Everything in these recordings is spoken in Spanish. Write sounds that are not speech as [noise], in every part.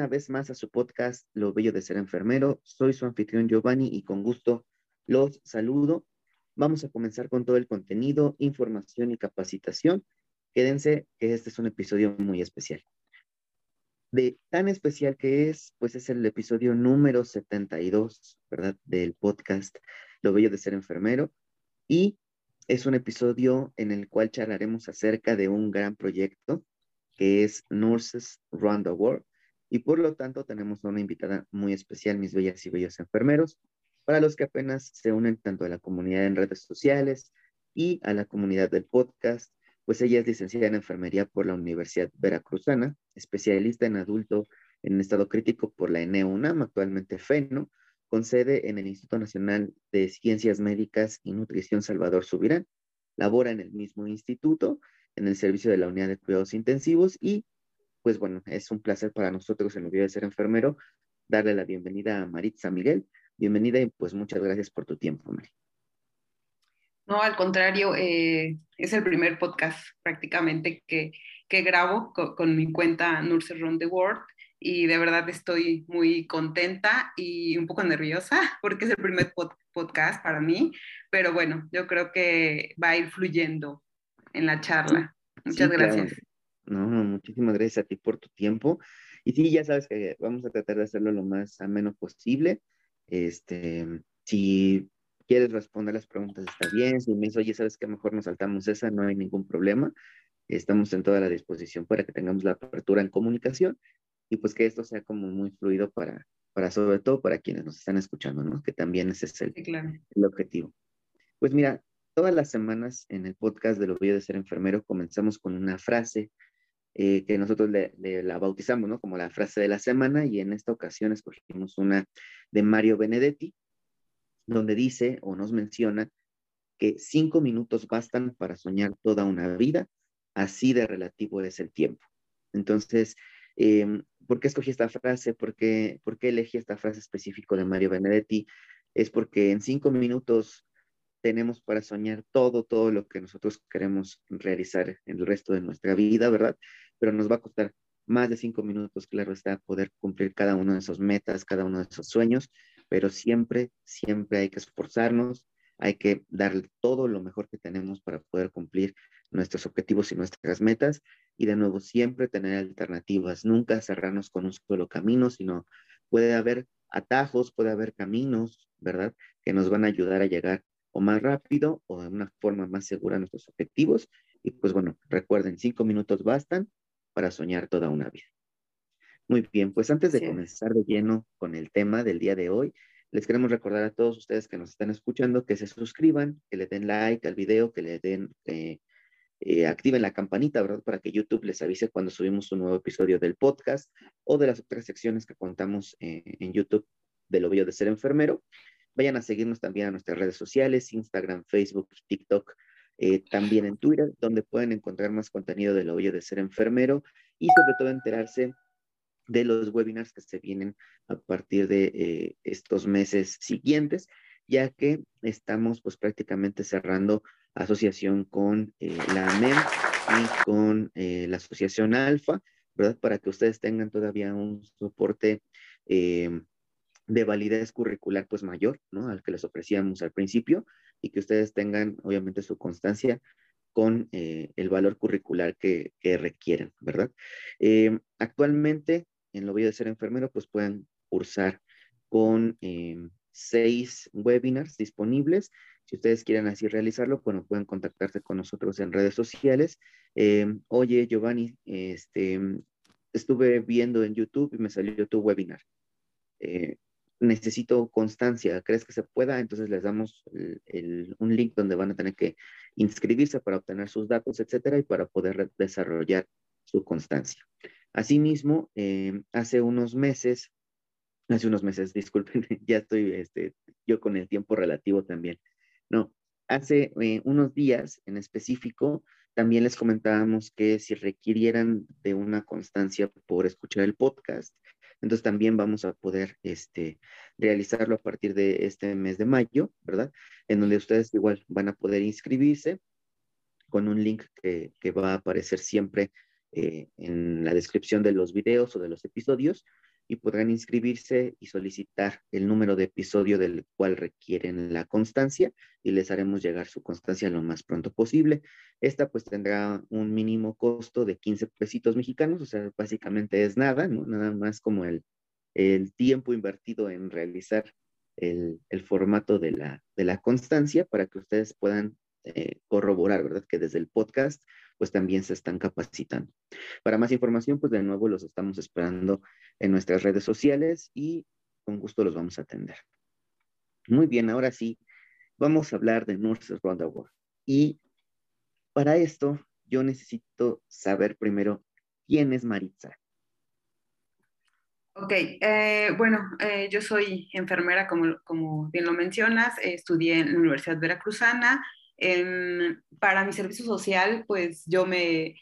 Una vez más a su podcast Lo Bello de Ser Enfermero. Soy su anfitrión Giovanni y con gusto los saludo. Vamos a comenzar con todo el contenido, información y capacitación. Quédense que este es un episodio muy especial. De tan especial que es, pues es el episodio número 72, ¿verdad? Del podcast Lo Bello de Ser Enfermero. Y es un episodio en el cual charlaremos acerca de un gran proyecto que es Nurses Round the World. Y por lo tanto tenemos una invitada muy especial, mis bellas y bellos enfermeros, para los que apenas se unen tanto a la comunidad en redes sociales y a la comunidad del podcast, pues ella es licenciada en enfermería por la Universidad Veracruzana, especialista en adulto en estado crítico por la ENEUNAM, actualmente FENO, con sede en el Instituto Nacional de Ciencias Médicas y Nutrición Salvador Subirán. Labora en el mismo instituto en el servicio de la unidad de cuidados intensivos y pues bueno, es un placer para nosotros en el día de ser enfermero darle la bienvenida a Maritza Miguel. Bienvenida y pues muchas gracias por tu tiempo, Mari. No, al contrario, eh, es el primer podcast prácticamente que, que grabo con, mi cuenta Nurse Round the World y de verdad estoy muy contenta y un poco nerviosa [laughs] porque es el primer podcast para mí, pero bueno, yo creo que va a ir fluyendo en la charla. Muchas gracias. No, muchísimas gracias a ti por tu tiempo. Y sí, ya sabes que vamos a tratar de hacerlo lo más ameno posible. Este, si quieres responder las preguntas, está bien. Si me dices, oye, sabes que mejor nos saltamos esa, no hay ningún problema. Estamos en toda la disposición para que tengamos la apertura en comunicación y pues que esto sea como muy fluido para, para sobre todo para quienes nos están escuchando, ¿no? Que también ese es el, el objetivo. Pues mira, Todas las semanas en el podcast de Lo Bello de Ser Enfermero comenzamos con una frase eh, que nosotros le, la bautizamos, ¿no? Como la frase de la semana y en esta ocasión escogimos una de Mario Benedetti, donde dice o nos menciona que cinco minutos bastan para soñar toda una vida, así de relativo es el tiempo. Entonces, eh, ¿por qué escogí esta frase? ¿Por qué, ¿Por qué elegí esta frase específica de Mario Benedetti? Es porque en cinco minutos tenemos para soñar todo, todo lo que nosotros queremos realizar en el resto de nuestra vida, ¿verdad? Pero nos va a costar más de cinco minutos, claro está, poder cumplir cada uno de esos metas, cada uno de esos sueños, pero siempre, siempre hay que esforzarnos, hay que darle todo lo mejor que tenemos para poder cumplir nuestros objetivos y nuestras metas y de nuevo siempre tener alternativas, nunca cerrarnos con un solo camino, sino puede haber atajos, puede haber caminos, ¿verdad? Que nos van a ayudar a llegar o más rápido o de una forma más segura nuestros objetivos. Y pues bueno, recuerden, cinco minutos bastan para soñar toda una vida. Muy bien, pues antes de comenzar de lleno con el tema del día de hoy, les queremos recordar a todos ustedes que nos están escuchando que se suscriban, que le den like al video, que le den, eh, eh, activen la campanita, ¿verdad? Para que YouTube les avise cuando subimos un nuevo episodio del podcast o de las otras secciones que contamos eh, en YouTube de lo bello de ser enfermero. Vayan a seguirnos también a nuestras redes sociales, Instagram, Facebook, TikTok, eh, también en Twitter, donde pueden encontrar más contenido de bello de ser enfermero y sobre todo enterarse de los webinars que se vienen a partir de eh, estos meses siguientes, ya que estamos pues prácticamente cerrando asociación con eh, la AMEM y con la asociación Alfa, ¿verdad? Para que ustedes tengan todavía un soporte de validez curricular pues mayor, ¿no? Al que les ofrecíamos al principio y que ustedes tengan obviamente su constancia con eh, el valor curricular que, requieren, ¿verdad? Eh, actualmente en lo voy de ser enfermero pues pueden cursar con eh, seis webinars disponibles. Si ustedes quieren así realizarlo, bueno, pueden contactarse con nosotros en redes sociales. Oye, Giovanni, este, estuve viendo en YouTube y me salió tu webinar necesito constancia, ¿crees que se pueda? Entonces les damos un link donde van a tener que inscribirse para obtener sus datos, etcétera, y para poder desarrollar su constancia. Asimismo, eh, hace unos meses, hace unos meses, [laughs] disculpen, ya estoy este, yo con el tiempo relativo también. No, hace eh, unos días en específico, también les comentábamos que si requirieran de una constancia por escuchar el podcast, entonces también vamos a poder este, realizarlo a partir de este mes de mayo, ¿verdad? En donde ustedes igual van a poder inscribirse con un link que, va a aparecer siempre eh, en la descripción de los videos o de los episodios y podrán inscribirse y solicitar el número de episodio del cual requieren la constancia y les haremos llegar su constancia lo más pronto posible. Esta pues tendrá un mínimo costo de 15 pesitos mexicanos, o sea, básicamente es nada. Nada más como el, el tiempo invertido en realizar el, el formato de la, de la constancia para que ustedes puedan eh, corroborar, ¿verdad? Que desde el podcast pues también se están capacitando. Para más información, pues de nuevo los estamos esperando en nuestras redes sociales y con gusto los vamos a atender. Muy bien, ahora sí, vamos a hablar de Nurses Round World. Y para esto, yo necesito saber primero quién es Maritza. Ok, eh, bueno, eh, yo soy enfermera, como, como bien lo mencionas, estudié en la Universidad Veracruzana para mi servicio social, pues yo me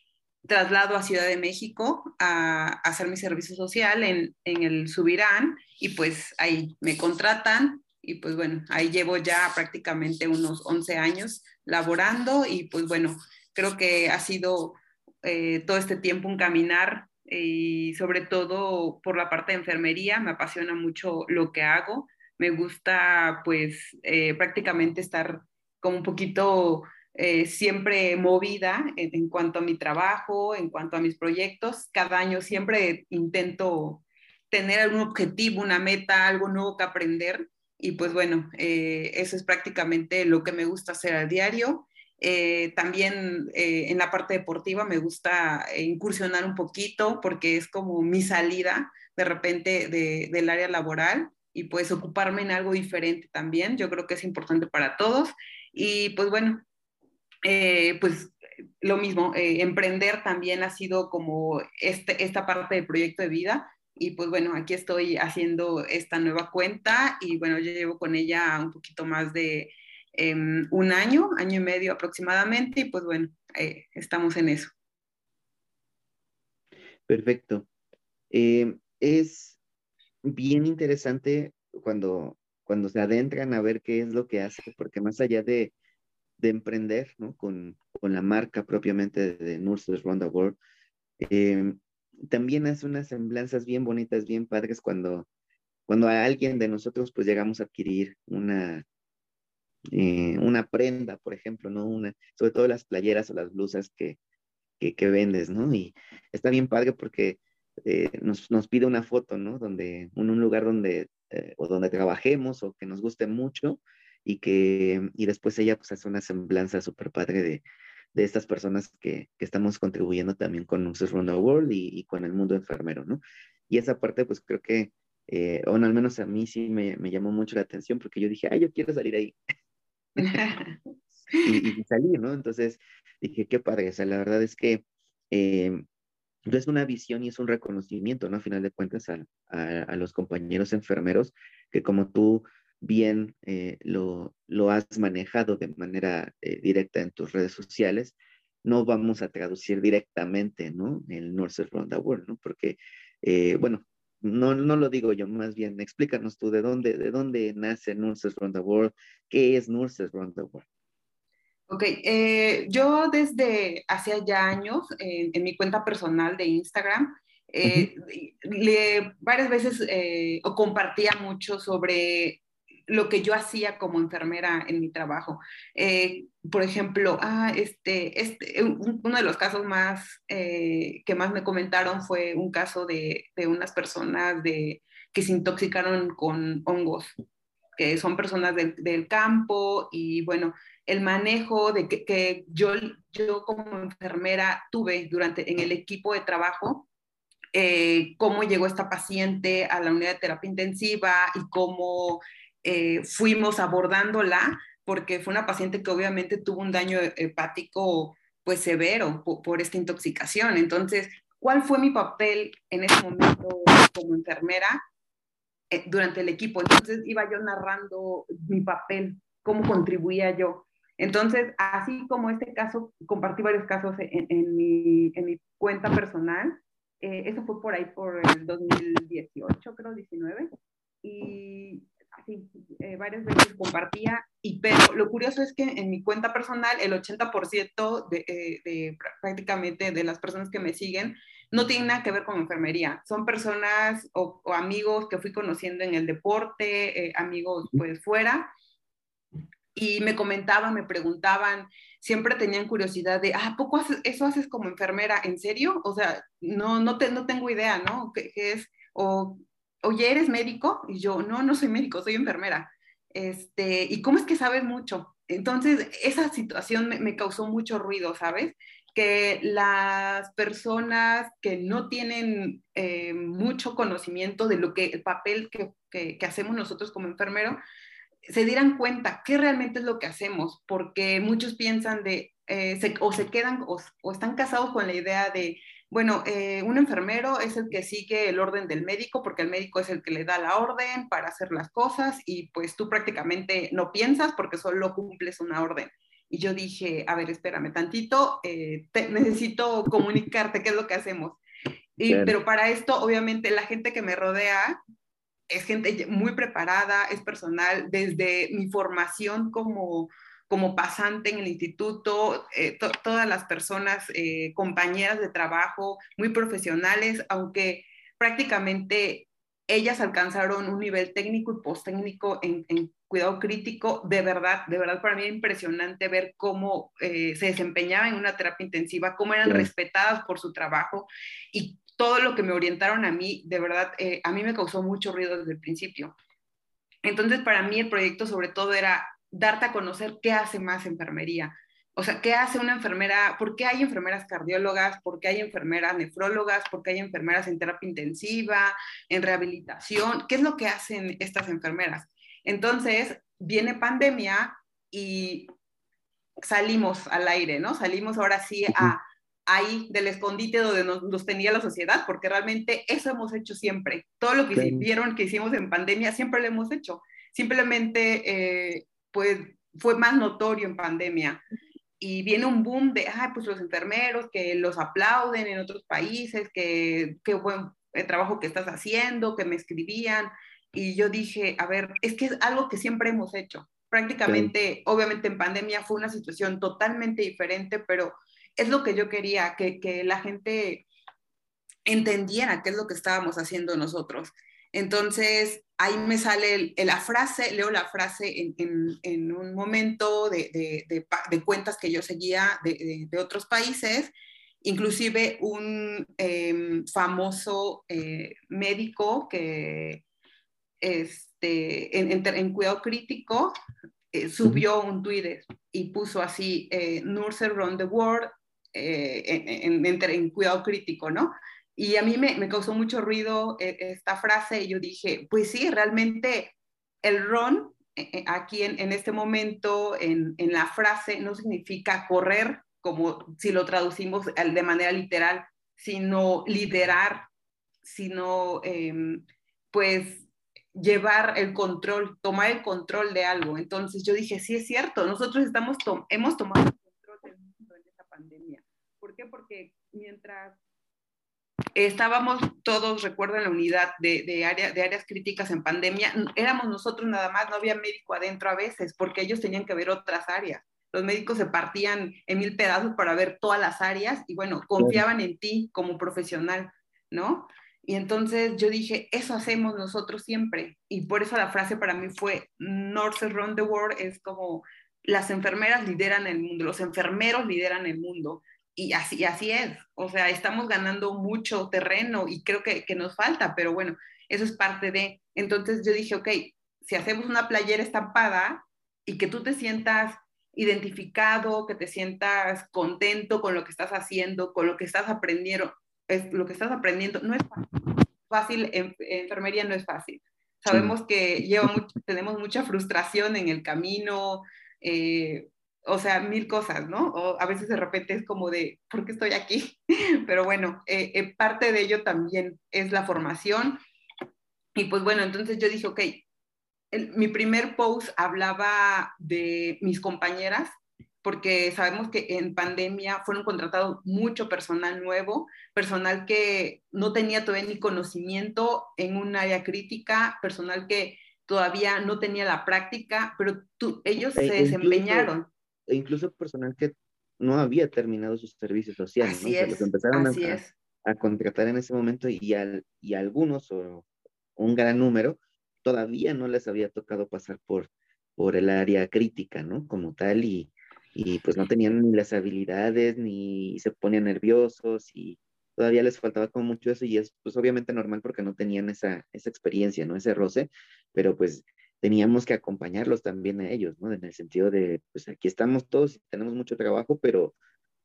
traslado a Ciudad de México a, hacer mi servicio social en, en, el Subirán y pues ahí me contratan y pues bueno, ahí llevo ya prácticamente unos 11 años laborando y pues bueno, creo que ha sido eh, todo este tiempo un caminar y sobre todo por la parte de enfermería, me apasiona mucho lo que hago, me gusta pues eh, prácticamente estar como un poquito eh, siempre movida en, cuanto a mi trabajo, en cuanto a mis proyectos. Cada año siempre intento tener algún objetivo, una meta, algo nuevo que aprender. Y pues bueno, eh, eso es prácticamente lo que me gusta hacer al diario. Eh, también en la parte deportiva me gusta incursionar un poquito porque es como mi salida de repente del área laboral y pues ocuparme en algo diferente también. Yo creo que es importante para todos y pues bueno, eh, pues lo mismo, eh, emprender también ha sido como este, esta parte del proyecto de vida. Y pues bueno, aquí estoy haciendo esta nueva cuenta y bueno, yo llevo con ella un poquito más de em, un año, año y medio aproximadamente, y pues bueno, eh, estamos en eso. Perfecto. es bien interesante cuando cuando se adentran a ver qué es lo que hace, porque más allá de, de emprender, ¿no? Con, con, la marca propiamente de Nurses Round the World, eh, también hace unas semblanzas bien bonitas, bien padres cuando, cuando a alguien de nosotros pues llegamos a adquirir una, eh, una prenda, por ejemplo, ¿no? Una, sobre todo las playeras o las blusas que, que, que vendes, ¿no? Y está bien padre porque eh, nos, nos, pide una foto, ¿no? Donde, en un lugar donde eh, o donde trabajemos o que nos guste mucho y que y después ella pues hace una semblanza súper padre de, de, estas personas que, que, estamos contribuyendo también con Nurses Round the World y, y, con el mundo enfermero, ¿no? Y esa parte pues creo que, eh, o al menos a mí sí me, me, llamó mucho la atención porque yo dije, ay, yo quiero salir ahí. [laughs] y, y, salir, ¿no? Entonces dije, qué padre, o sea, la verdad es que eh, es una visión y es un reconocimiento, ¿no? A final de cuentas, a, los compañeros enfermeros que como tú bien eh, lo, lo, has manejado de manera eh, directa en tus redes sociales, no vamos a traducir directamente, ¿no? El Nurses Round the World, ¿no? Porque, eh, bueno, no, no lo digo yo, más bien explícanos tú de dónde, de dónde nace Nurses Round the World, qué es Nurses Round the World. Ok, eh, yo desde hace ya años eh, en mi cuenta personal de Instagram, eh, le, varias veces o compartía mucho sobre lo que yo hacía como enfermera en mi trabajo. por ejemplo, ah, este, este, uno de los casos más que más me comentaron fue un caso de, de unas personas de, que se intoxicaron con hongos, que son personas del, del campo y bueno, el manejo de que, yo, yo como enfermera tuve durante en el equipo de trabajo, eh, cómo llegó esta paciente a la unidad de terapia intensiva y cómo eh, fuimos abordándola, porque fue una paciente que obviamente tuvo un daño hepático pues severo por, esta intoxicación. Entonces, ¿cuál fue mi papel en ese momento como enfermera eh, durante el equipo? Entonces iba yo narrando mi papel, cómo contribuía yo. Entonces, así como este caso, compartí varios casos en, mi, cuenta personal. Eh, eso fue por ahí por el 2018, creo, 19. Y así, eh, varias veces compartía y pero lo curioso es que en mi cuenta personal el 80% de, eh, de, prácticamente de las personas que me siguen no tienen nada que ver con enfermería. Son personas o, o amigos que fui conociendo en el deporte, eh, amigos pues fuera, y me comentaban, me preguntaban, siempre tenían curiosidad de, ah, ¿poco haces, eso haces como enfermera? ¿En serio? O sea, no, no, te, no tengo idea, ¿no? ¿Qué, es? O, oye, ¿eres médico? Y yo, no, no soy médico, soy enfermera. Este, ¿y cómo es que sabes mucho? Entonces, esa situación me, causó mucho ruido, ¿sabes? que las personas que no tienen eh, mucho conocimiento de lo que el papel que, que, hacemos nosotros como enfermero se dieran cuenta qué realmente es lo que hacemos, porque muchos piensan de, eh, se, o se quedan o, o, están casados con la idea de, bueno, eh, un enfermero es el que sigue el orden del médico, porque el médico es el que le da la orden para hacer las cosas y pues tú prácticamente no piensas porque solo cumples una orden. Y yo dije, a ver, espérame tantito, eh, te, necesito comunicarte qué es lo que hacemos. Y, pero para esto, obviamente, la gente que me rodea es gente muy preparada, es personal, desde mi formación como, como pasante en el instituto, eh, to, todas las personas, eh, compañeras de trabajo, muy profesionales, aunque prácticamente ellas alcanzaron un nivel técnico y post-técnico en, en, cuidado crítico, de verdad, de verdad para mí es impresionante ver cómo eh, se desempeñaban en una terapia intensiva, cómo eran sí. respetadas por su trabajo y todo lo que me orientaron a mí, de verdad, eh, a mí me causó mucho ruido desde el principio. Entonces, para mí el proyecto sobre todo era darte a conocer qué hace más enfermería. O sea, ¿qué hace una enfermera? ¿Por qué hay enfermeras cardiólogas? ¿Por qué hay enfermeras nefrólogas? ¿Por qué hay enfermeras en terapia intensiva, en rehabilitación? ¿Qué es lo que hacen estas enfermeras? Entonces, viene pandemia y salimos al aire, ¿no? Salimos ahora sí a ahí del escondite donde nos, nos, tenía la sociedad, porque realmente eso hemos hecho siempre. Todo lo que sí. vieron que hicimos en pandemia, siempre lo hemos hecho. Simplemente, eh, pues, fue más notorio en pandemia. Y viene un boom de, ay, pues los enfermeros que los aplauden en otros países, que qué buen trabajo que estás haciendo, que me escribían. Y yo dije, a ver, es que es algo que siempre hemos hecho. Prácticamente, sí. obviamente en pandemia fue una situación totalmente diferente, pero es lo que yo quería, que, que la gente entendiera qué es lo que estábamos haciendo nosotros. Entonces, ahí me sale la frase, leo la frase en, en, en un momento de, de, de, de, cuentas que yo seguía de, otros países, inclusive un eh, famoso eh, médico que este, en, en, cuidado crítico eh, subió un Twitter y puso así, eh, Nurses Around the World eh, en, en, en, cuidado crítico, ¿no? Y a mí me, me, causó mucho ruido eh, esta frase y yo dije, pues sí, realmente el RON eh, aquí en, en, este momento, en, en la frase, no significa correr, como si lo traducimos de manera literal, sino liderar, sino eh, pues llevar el control, tomar el control de algo. Entonces yo dije, sí es cierto, nosotros estamos to hemos tomado qué? Porque mientras estábamos todos, recuerdo, en la unidad de, de, área, de áreas críticas en pandemia, éramos nosotros nada más, no había médico adentro a veces, porque ellos tenían que ver otras áreas. Los médicos se partían en mil pedazos para ver todas las áreas y bueno, confiaban en ti como profesional, ¿no? Y entonces yo dije, eso hacemos nosotros siempre. Y por eso la frase para mí fue, Nurses Run the World, es como, las enfermeras lideran el mundo, los enfermeros lideran el mundo y así, así es, o sea, estamos ganando mucho terreno y creo que, que, nos falta, pero bueno, eso es parte de, entonces yo dije, ok, si hacemos una playera estampada y que tú te sientas identificado, que te sientas contento con lo que estás haciendo, con lo que estás aprendiendo, es, lo que estás aprendiendo, no es fácil, fácil en, enfermería no es fácil. Sabemos que lleva mucho, tenemos mucha frustración en el camino, eh, o sea, mil cosas, ¿no? O a veces de repente es como de, ¿por qué estoy aquí? [laughs] Pero bueno, eh, eh, parte de ello también es la formación. Y pues bueno, entonces yo dije, ok, el, mi primer post hablaba de mis compañeras, porque sabemos que en pandemia fueron contratados mucho personal nuevo, personal que no tenía todavía ni conocimiento en un área crítica, personal que todavía no tenía la práctica, pero tú, ellos se desempeñaron. E incluso personal que no había terminado sus servicios sociales, ¿no? los empezaron a, a, contratar en ese momento y, al, y algunos, o un gran número, todavía no les había tocado pasar por, por el área crítica, ¿no? Como tal, y, y pues no tenían ni las habilidades, ni se ponían nerviosos, y todavía les faltaba como mucho eso, y es pues obviamente normal porque no tenían esa, esa experiencia, ¿no? Ese roce, pero pues teníamos que acompañarlos también a ellos, ¿no? En el sentido de, pues aquí estamos todos y tenemos mucho trabajo, pero,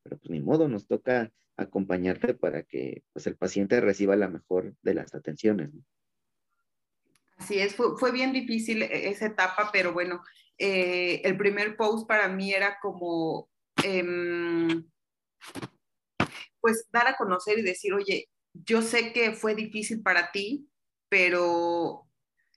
pero pues ni modo, nos toca acompañarte para que pues el paciente reciba la mejor de las atenciones, ¿no? Así es, fue, bien difícil e, esa etapa, pero bueno, eh, el primer post para mí era como, em, pues dar a conocer y decir, oye, yo sé que fue difícil para ti, pero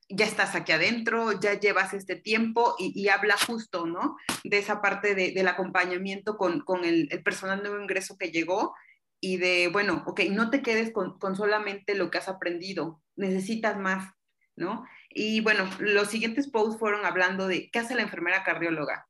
ya estás aquí adentro, ya llevas este tiempo y, habla justo, ¿no? De esa parte del acompañamiento con, el, personal nuevo ingreso que llegó y de, bueno, ok, no te quedes con, con solamente lo que has aprendido, necesitas más, ¿no? Y bueno, los siguientes posts fueron hablando de qué hace la enfermera cardióloga.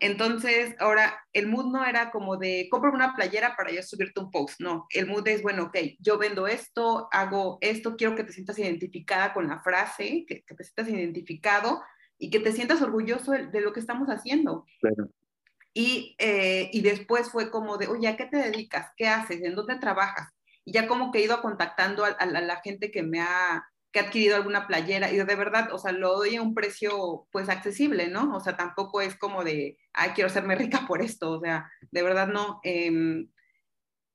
Entonces, ahora el mood no era como de compra una playera para yo subirte un post, no. El mood es, bueno, ok, yo vendo esto, hago esto, quiero que te sientas identificada con la frase, que, te sientas identificado y que te sientas orgulloso de, lo que estamos haciendo. Claro. Y, eh, y después fue como de, oye, ¿a qué te dedicas? ¿Qué haces? ¿En dónde trabajas? Y ya como que he ido contactando a la gente que me ha que ha adquirido alguna playera y de verdad, o sea, lo doy a un precio pues accesible, ¿no? O sea, tampoco es como de, ay, quiero hacerme rica por esto, o sea, de verdad no. Em,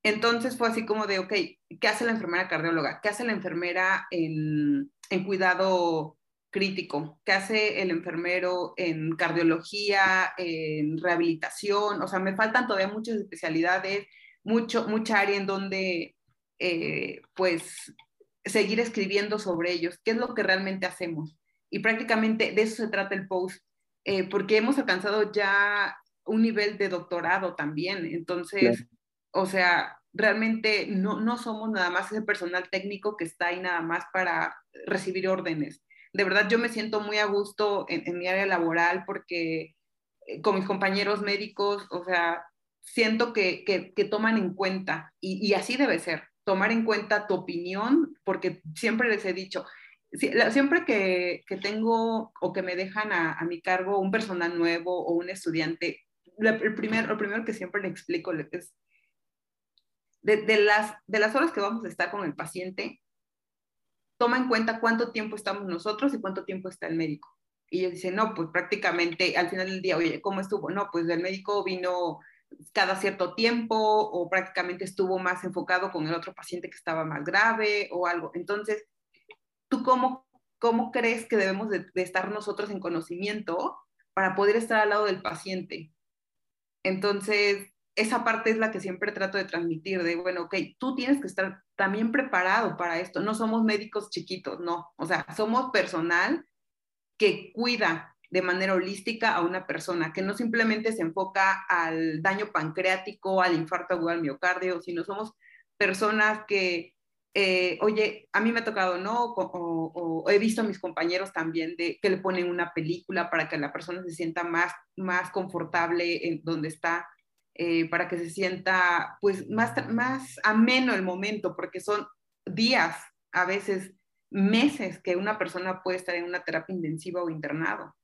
entonces fue así como de, ok, ¿qué hace la enfermera cardióloga? ¿Qué hace la enfermera en, cuidado crítico? ¿Qué hace el enfermero en cardiología, en rehabilitación? O sea, me faltan todavía muchas especialidades, mucho, mucha área en donde, eh, pues, seguir escribiendo sobre ellos, qué es lo que realmente hacemos. Y prácticamente de eso se trata el post, eh, porque hemos alcanzado ya un nivel de doctorado también. Entonces, o sea, realmente no, no somos nada más ese personal técnico que está ahí nada más para recibir órdenes. De verdad, yo me siento muy a gusto en, mi área laboral porque eh, con mis compañeros médicos, o sea, siento que, que, toman en cuenta y, y así debe ser tomar en cuenta tu opinión, porque siempre les he dicho, siempre que, tengo o que me dejan a, mi cargo un personal nuevo o un estudiante, el primer, lo primero que siempre le explico es, de, las, de las horas que vamos a estar con el paciente, toma en cuenta cuánto tiempo estamos nosotros y cuánto tiempo está el médico. Y ellos dicen, no, pues prácticamente al final del día, oye, ¿cómo estuvo? No, pues el médico vino cada cierto tiempo o prácticamente estuvo más enfocado con el otro paciente que estaba más grave o algo. Entonces, ¿tú cómo, cómo crees que debemos de, estar nosotros en conocimiento para poder estar al lado del paciente? Entonces, esa parte es la que siempre trato de transmitir, de, bueno, ok, tú tienes que estar también preparado para esto. No somos médicos chiquitos, no. O sea, somos personal que cuida de manera holística a una persona, que no simplemente se enfoca al daño pancreático, al infarto agudo al miocardio, sino somos personas que, eh, oye, a mí me ha tocado, ¿no? O, he visto a mis compañeros también de que le ponen una película para que la persona se sienta más, más confortable en donde está, eh, para que se sienta pues más, más ameno el momento, porque son días, a veces meses que una persona puede estar en una terapia intensiva o internado.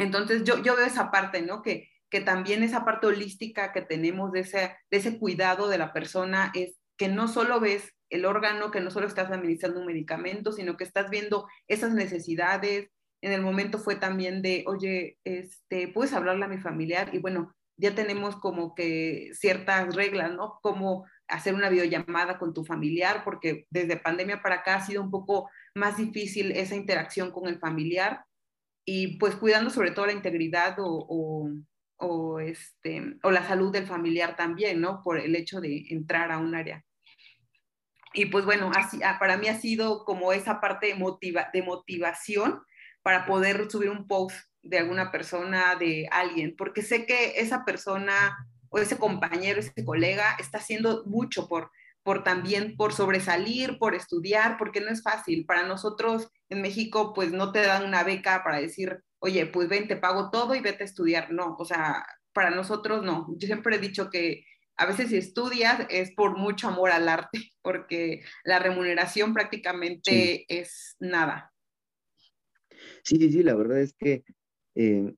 Entonces yo, yo veo esa parte, ¿no? Que, que también esa parte holística que tenemos de ese, de ese cuidado de la persona es que no solo ves el órgano, que no solo estás administrando un medicamento, sino que estás viendo esas necesidades. En el momento fue también de, oye, este, puedes hablarle a mi familiar y bueno, ya tenemos como que ciertas reglas, ¿no? Como hacer una videollamada con tu familiar, porque desde pandemia para acá ha sido un poco más difícil esa interacción con el familiar y pues cuidando sobre todo la integridad o, o, este, o la salud del familiar también, ¿no? Por el hecho de entrar a un área. Y pues bueno, así, ah, para mí ha sido como esa parte motiva, de motivación para poder subir un post de alguna persona, de alguien, porque sé que esa persona o ese compañero, ese colega está haciendo mucho por, por también, por sobresalir, por estudiar, porque no es fácil. Para nosotros en México, pues no te dan una beca para decir, oye, pues ven, te pago todo y vete a estudiar. No, o sea, para nosotros no. Yo siempre he dicho que a veces si estudias es por mucho amor al arte, [laughs] porque la remuneración prácticamente es nada. Sí, sí, sí, la verdad es que, eh,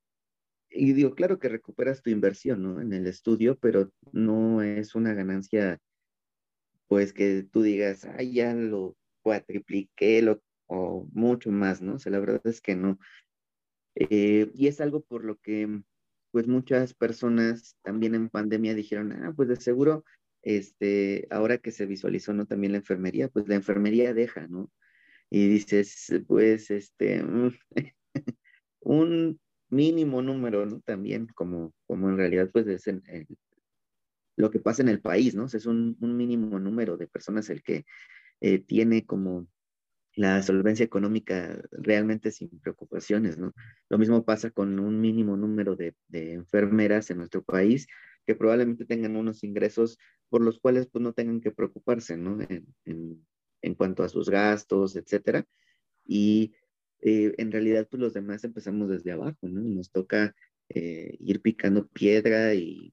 y digo, claro que recuperas tu inversión, ¿no? En el estudio, pero no es una ganancia, pues que tú digas, ay, ya lo cuatripliqué, lo, o mucho más, ¿no? O sea, la verdad es que no. Eh, y es algo por lo que, pues muchas personas también en pandemia dijeron, ah, pues de seguro, este, ahora que se visualizó, ¿no? También la enfermería, pues la enfermería deja, ¿no? y dices, pues, este, [laughs] un mínimo número, ¿no? También, como, como en realidad, pues, es lo que pasa en el país, ¿no? es un, mínimo número de personas el que eh, tiene como la solvencia económica realmente sin preocupaciones, ¿no? Lo mismo pasa con un mínimo número de, enfermeras en nuestro país que probablemente tengan unos ingresos por los cuales pues no tengan que preocuparse, ¿no? en, cuanto a sus gastos, etcétera. Y eh, en realidad, pues los demás empezamos desde abajo, ¿no? Nos toca eh, ir picando piedra y,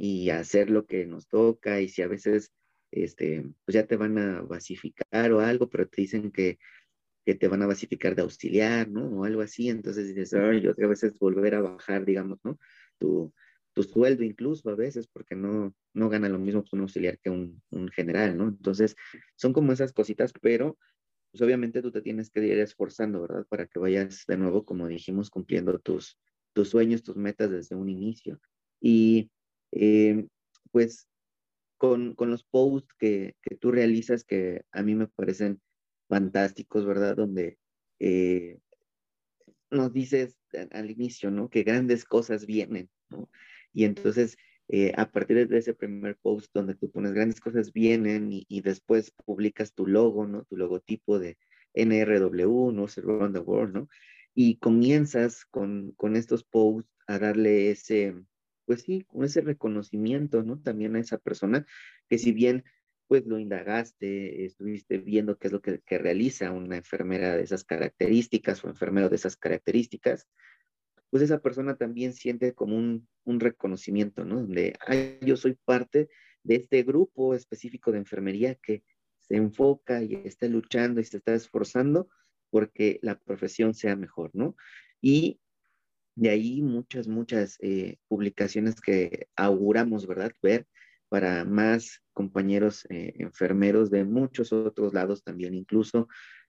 y, hacer lo que nos toca. Y si a veces, este, pues ya te van a basificar o algo, pero te dicen que, que te van a basificar de auxiliar, ¿no? O algo así. Entonces dices, ay, otra vez es volver a bajar, digamos, ¿no? Tu, tu sueldo incluso a veces, porque no, no gana lo mismo un auxiliar que un, un, general, ¿no? Entonces, son como esas cositas, pero pues obviamente tú te tienes que ir esforzando, ¿verdad? Para que vayas de nuevo, como dijimos, cumpliendo tus, tus sueños, tus metas desde un inicio. Y eh, pues con, con, los posts que, que, tú realizas, que a mí me parecen fantásticos, ¿verdad? Donde eh, nos dices al inicio, ¿no? Que grandes cosas vienen, ¿no? Y entonces, eh, a partir de ese primer post donde tú pones grandes cosas vienen y, después publicas tu logo, ¿no? Tu logotipo de NRW, ¿no? Around the World, ¿no? Y comienzas con, con estos posts a darle ese, pues sí, con ese reconocimiento, ¿no? También a esa persona que si bien pues lo indagaste, estuviste viendo qué es lo que, realiza una enfermera de esas características o enfermero de esas características, pues esa persona también siente como un, reconocimiento, ¿no? Donde yo soy parte de este grupo específico de enfermería que se enfoca y está luchando y se está esforzando porque la profesión sea mejor, ¿no? Y de ahí muchas, muchas eh, publicaciones que auguramos, ¿verdad? Ver para más compañeros eh, enfermeros de muchos otros lados también, incluso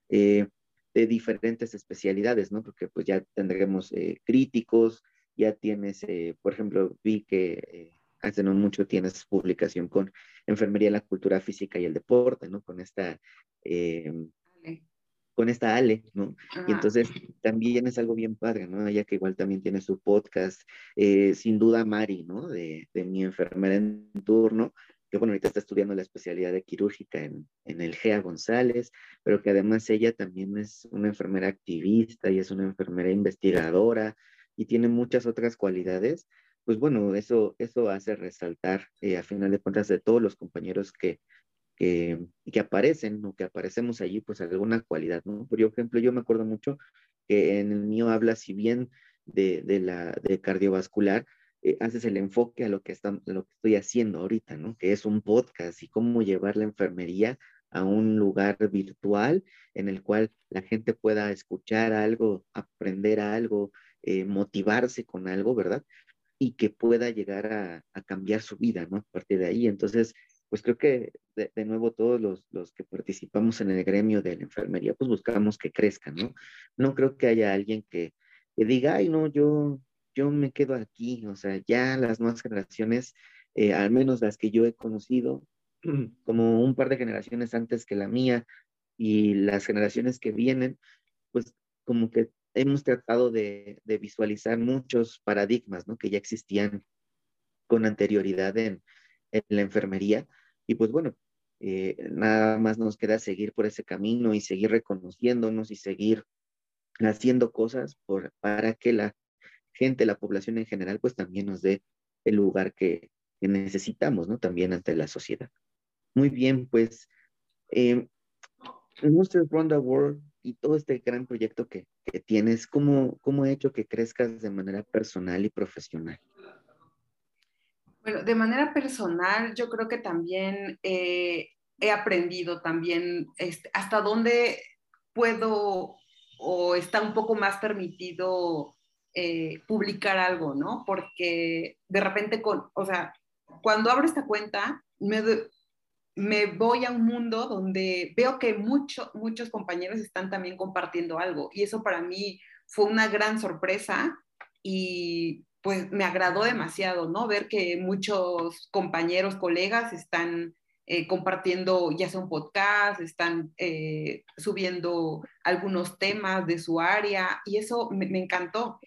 eh, de diferentes especialidades, ¿no? Porque pues ya tendremos críticos, ya tienes, por ejemplo, vi que hace no mucho tienes publicación con Enfermería, la Cultura Física y el Deporte, ¿no? Con esta, con esta Ale, ¿no? Y entonces también es algo bien padre, ¿no? Ella que igual también tiene su podcast, sin duda Mari, ¿no? De, de mi enfermera en turno, que bueno, ahorita está estudiando la especialidad de quirúrgica en, en, el GEA González, pero que además ella también es una enfermera activista y es una enfermera investigadora y tiene muchas otras cualidades, pues bueno, eso, eso hace resaltar eh, a final de cuentas de todos los compañeros que, que, aparecen o que aparecemos allí, pues alguna cualidad, ¿no? Por ejemplo, yo me acuerdo mucho que en el mío habla, si bien de, de la de cardiovascular, eh, haces el enfoque a lo que, está, lo que estoy haciendo ahorita, ¿no? Que es un podcast y cómo llevar la enfermería a un lugar virtual en el cual la gente pueda escuchar algo, aprender algo, eh, motivarse con algo, ¿verdad? Y que pueda llegar a, cambiar su vida, ¿no? A partir de ahí. Entonces, pues creo que de, nuevo todos los, los, que participamos en el gremio de la enfermería, pues buscamos que crezcan, ¿no? No creo que haya alguien que, que diga, ay, no, yo yo me quedo aquí, o sea, ya las nuevas generaciones, eh, al menos las que yo he conocido, [clears throat] como un par de generaciones antes que la mía y las generaciones que vienen, pues como que hemos tratado de, visualizar muchos paradigmas, ¿no? Que ya existían con anterioridad en, la enfermería. Y pues bueno, eh, nada más nos queda seguir por ese camino y seguir reconociéndonos y seguir haciendo cosas para que la gente, la población en general, pues también nos dé el lugar que, necesitamos, ¿no? También ante la sociedad. Muy bien, pues eh, Monster Ronda World y todo este gran proyecto que, tienes, ¿cómo, ¿cómo ha hecho que crezcas de manera personal y profesional? Bueno, de manera personal, yo creo que también eh, he aprendido también este, hasta dónde puedo o está un poco más permitido eh, publicar algo, ¿no? Porque de repente, con, o sea, cuando abro esta cuenta, me, me voy a un mundo donde veo que muchos muchos compañeros están también compartiendo algo y eso para mí fue una gran sorpresa y pues me agradó demasiado, ¿no? Ver que muchos compañeros, colegas están eh, compartiendo ya sea un podcast, están eh, subiendo algunos temas de su área y eso me, encantó.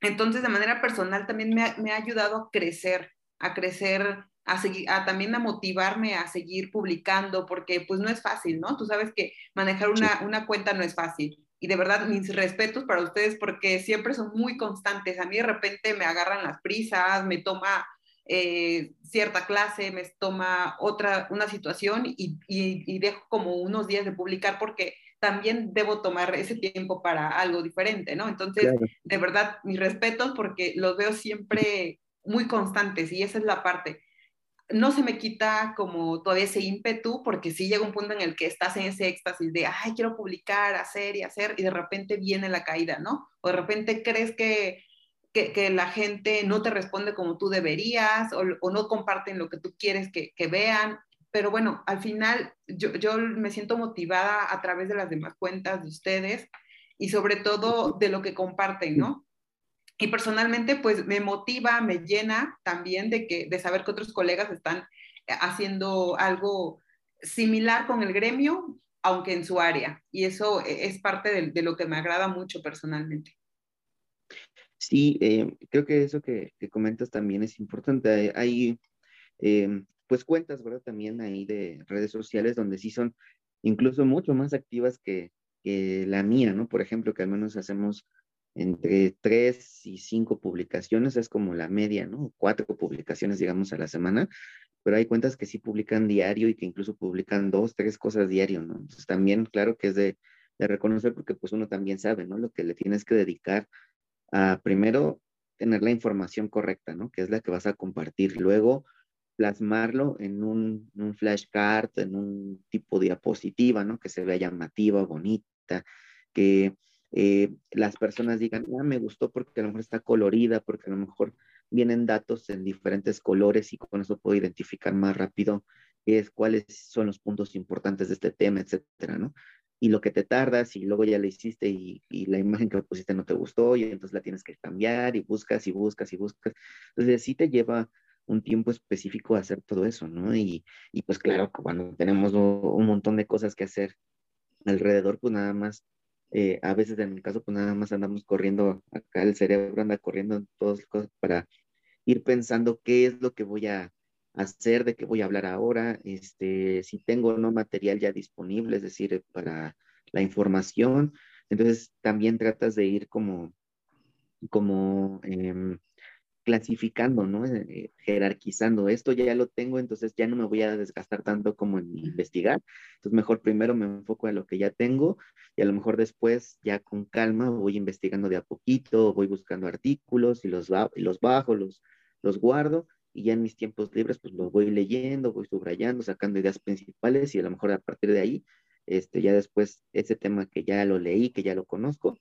Entonces, de manera personal también me ha, me ha ayudado a crecer, a crecer a, seguir, a también a motivarme a seguir publicando, porque pues no es fácil, ¿no? Tú sabes que manejar una, una cuenta no es fácil. Y de verdad, mis respetos para ustedes porque siempre son muy constantes. A mí de repente me agarran las prisas, me toma eh, cierta clase, me toma otra, una situación y, y, dejo como unos días de publicar porque también debo tomar ese tiempo para algo diferente, ¿no? Entonces, de verdad, mis respetos porque los veo siempre muy constantes y esa es la parte no se me quita como todavía ese ímpetu, porque sí llega un punto en el que estás en ese éxtasis de, ay, quiero publicar, hacer y hacer, y de repente viene la caída, ¿no? O de repente crees que, que, la gente no te responde como tú deberías, o, no comparten lo que tú quieres que, que vean. Pero bueno, al final yo, yo me siento motivada a través de las demás cuentas de ustedes y sobre todo de lo que comparten, ¿no? Y personalmente pues me motiva, me llena también de, que, de saber que otros colegas están eh, haciendo algo similar con el gremio, aunque en su área. Y eso eh, es parte de, lo que me agrada mucho personalmente. Sí, eh, creo que eso que, comentas también es importante. Hay pues cuentas, ¿verdad? También ahí de redes sociales donde sí son incluso mucho más activas que, que la mía, ¿no? Por ejemplo, que al menos hacemos entre tres y cinco publicaciones, es como la media, ¿no? Cuatro publicaciones, digamos, a la semana, pero hay cuentas que sí publican diario y que incluso publican dos, tres cosas diario, ¿no? Entonces también, claro que es de, reconocer porque pues uno también sabe, ¿no? Lo que le tienes que dedicar a primero tener la información correcta, ¿no? Que es la que vas a compartir. Luego, plasmarlo en un, en un flashcard, en un tipo de diapositiva, ¿no? Que se vea llamativa, bonita, que eh, las personas digan, ah, me gustó porque a lo mejor está colorida, porque a lo mejor vienen datos en diferentes colores y con eso puedo identificar más rápido es, cuáles son los puntos importantes de este tema, etcétera, ¿no? Y lo que te tardas y luego ya lo hiciste y, y la imagen que pusiste no te gustó y entonces la tienes que cambiar y buscas y buscas y buscas. Entonces sí te lleva un tiempo específico hacer todo eso, ¿no? Y, y pues claro, cuando tenemos un montón de cosas que hacer alrededor, pues nada más eh, a veces en mi caso, pues nada más andamos corriendo, acá el cerebro anda corriendo en todas las cosas para ir pensando qué es lo que voy a hacer, de qué voy a hablar ahora, este, si tengo o no material ya disponible, es decir, para la información. Entonces también tratas de ir como, como em, clasificando, ¿no? Eh, eh, jerarquizando. Esto ya lo tengo, entonces ya no me voy a desgastar tanto como en investigar. Entonces mejor primero me enfoco en lo que ya tengo y a lo mejor después ya con calma voy investigando de a poquito, voy buscando artículos y los, los bajo, los, los guardo y ya en mis tiempos libres pues los voy leyendo, voy subrayando, sacando ideas principales y a lo mejor a partir de ahí, este, ya después ese tema que ya lo leí, que ya lo conozco,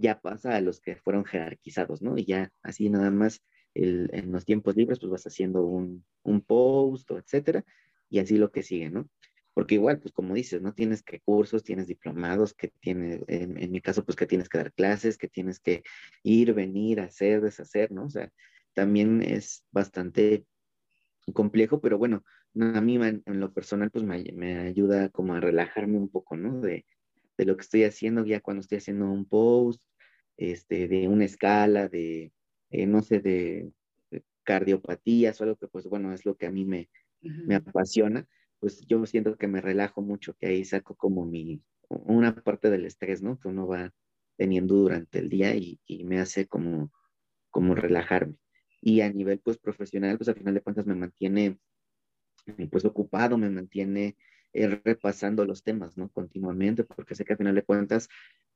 ya pasa a los que fueron jerarquizados, ¿no? Y ya así nada más en los tiempos libres, pues vas haciendo un, un post o etcétera, y así lo que sigue, ¿no? Porque igual, pues como dices, ¿no? Tienes que cursos, tienes diplomados, que tiene, en, mi caso, pues que tienes que dar clases, que tienes que ir, venir, hacer, deshacer, ¿no? O sea, también es bastante complejo, pero bueno, a mí en, lo personal, pues me, me, ayuda como a relajarme un poco, ¿no? De, de lo que estoy haciendo ya cuando estoy haciendo un post, este, de una escala, de, eh, no sé, de, cardiopatías o algo que pues bueno, es lo que a mí me, me apasiona, pues yo siento que me relajo mucho, que ahí saco como mi, una parte del estrés, ¿no? Que uno va teniendo durante el día y, y me hace como, como relajarme. Y a nivel pues profesional, pues al final de cuentas me mantiene pues ocupado, me mantiene eh, repasando los temas, ¿no? Continuamente, porque sé que al final de cuentas,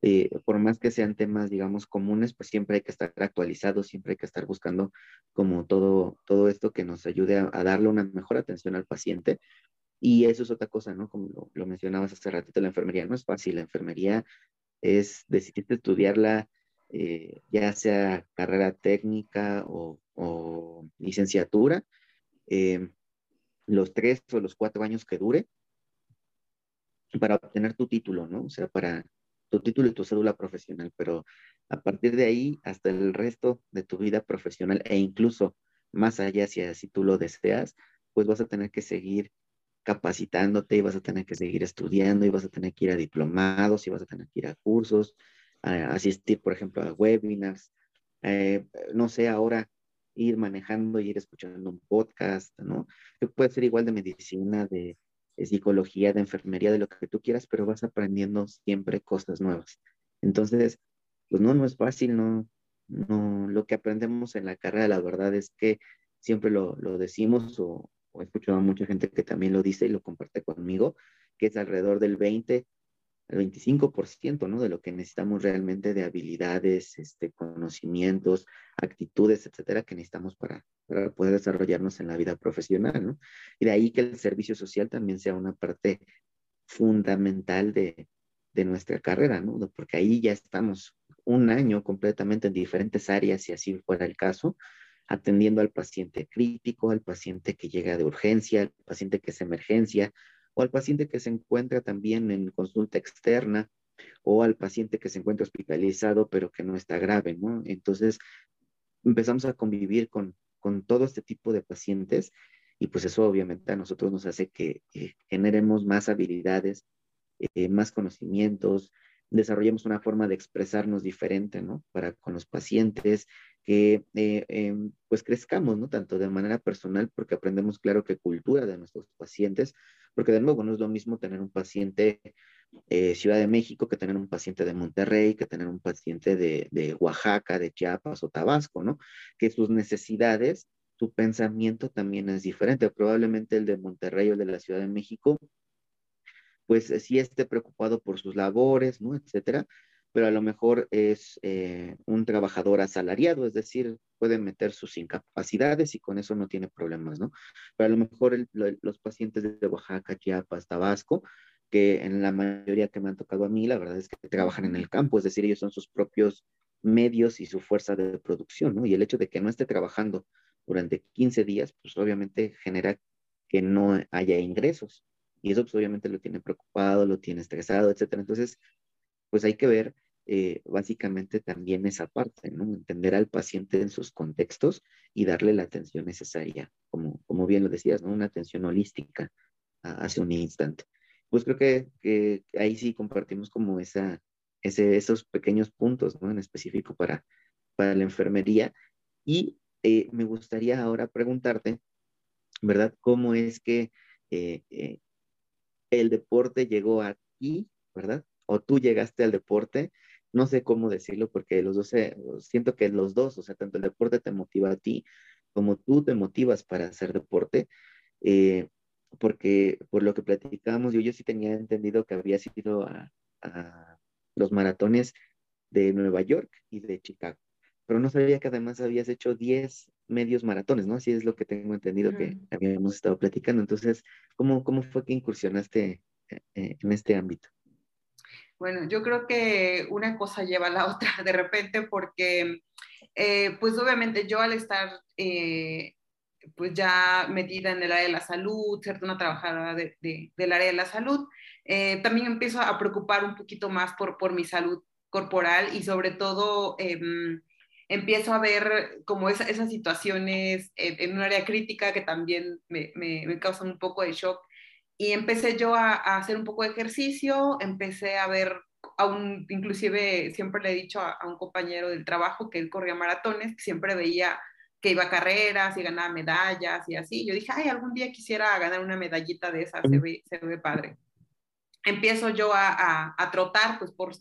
eh, por más que sean temas, digamos, comunes, pues siempre hay que estar actualizados, siempre hay que estar buscando como todo, todo esto que nos ayude a, darle una mejor atención al paciente. Y eso es otra cosa, ¿no? Como lo, lo mencionabas hace ratito, la enfermería no es fácil, la enfermería es decidir estudiarla, eh, ya sea carrera técnica o, o licenciatura, los tres o los cuatro años que dure, para obtener tu título, ¿no? O sea, para tu título y tu cédula profesional, pero a partir de ahí hasta el resto de tu vida profesional e incluso más allá si así tú lo deseas, pues vas a tener que seguir capacitándote y vas a tener que seguir estudiando y vas a tener que ir a diplomados y vas a tener que ir a cursos, a asistir, por ejemplo, a webinars, eh, no sé, ahora ir manejando y ir escuchando un podcast, ¿no? Que puede ser igual de medicina, de, de psicología, de enfermería, de lo que tú quieras, pero vas aprendiendo siempre cosas nuevas. Entonces, pues no, no es fácil, no, no, lo que aprendemos en la carrera, la verdad es que siempre lo, lo decimos o, o, he escuchado a mucha gente que también lo dice y lo comparte conmigo, que es alrededor del 20 el 25%, ¿no? De lo que necesitamos realmente de habilidades, este, conocimientos, actitudes, etcétera, que necesitamos para, para poder desarrollarnos en la vida profesional, ¿no? Y de ahí que el servicio social también sea una parte fundamental de, de nuestra carrera, ¿no? Porque ahí ya estamos un año completamente en diferentes áreas, si así fuera el caso, atendiendo al paciente crítico, al paciente que llega de urgencia, al paciente que es emergencia, o al paciente que se encuentra también en consulta externa o al paciente que se encuentra hospitalizado pero que no está grave, ¿no? Entonces empezamos a convivir con, con todo este tipo de pacientes y pues eso obviamente a nosotros nos hace que generemos más habilidades, eh, más conocimientos, desarrollemos una forma de expresarnos diferente, ¿no? Para con los pacientes, que eh, em, pues crezcamos, ¿no? Tanto de manera personal, porque aprendemos, claro, que cultura de nuestros pacientes, porque de nuevo no es lo mismo tener un paciente eh, Ciudad de México que tener un paciente de Monterrey, que tener un paciente de, de Oaxaca, de Chiapas o Tabasco, ¿no? Que sus necesidades, su pensamiento también es diferente. Probablemente el de Monterrey o el de la Ciudad de México pues sí esté preocupado por sus labores, ¿no? Etcétera, pero a lo mejor es eh, un trabajador asalariado, es decir, puede meter sus incapacidades y con eso no tiene problemas, ¿no? Pero a lo mejor los pacientes de Oaxaca, Chiapas, Tabasco, que en la mayoría que me han tocado a mí, la verdad es que trabajan en el campo, es decir, ellos son sus propios medios y su fuerza de producción, ¿no? Y el hecho de que no esté trabajando durante 15 días, pues obviamente genera que no haya ingresos. Y eso pues obviamente lo tiene preocupado, lo tiene estresado, etcétera. Entonces, pues hay que ver eh, básicamente también esa parte, ¿no? Entender al paciente en sus contextos y darle la atención necesaria, como, como bien lo decías, ¿no? Una atención holística hace un instante. Pues creo que, ahí sí compartimos como esa, ese, esos pequeños puntos, ¿no? En específico para, para la enfermería. Y eh, me gustaría ahora preguntarte, ¿verdad? ¿Cómo es que eh el deporte llegó a ti, ¿verdad? O tú llegaste al deporte, no sé cómo decirlo porque los dos, siento que los dos, o sea, tanto el deporte te motiva a ti como tú te motivas para hacer deporte, eh, porque por lo que platicábamos, yo, yo sí tenía entendido que había sido a, a los maratones de Nueva York y de Chicago, pero no sabía que además habías hecho 10 medios maratones, ¿no? Así es lo que tengo entendido que habíamos estado platicando. Entonces, ¿cómo, cómo fue que incursionaste eh, eh, en este ámbito? Bueno, yo creo que una cosa lleva a la [laughs] otra de repente porque, eh, pues obviamente yo al estar pues ya metida en el área de la salud, ser una trabajadora de, del área de la salud, también empiezo a preocupar un poquito más por, por mi salud corporal y sobre todo em, empiezo a ver como esas situaciones en, un área crítica que también me, me, causan un poco de shock. Y empecé yo a, hacer un poco de ejercicio, empecé a ver, a un, inclusive siempre le he dicho a, un compañero del trabajo que él corría maratones, que siempre veía que iba a carreras y ganaba medallas y así. Yo dije, ay, algún día quisiera ganar una medallita de esas, se ve, se ve padre. Empiezo yo a, a, trotar, pues por,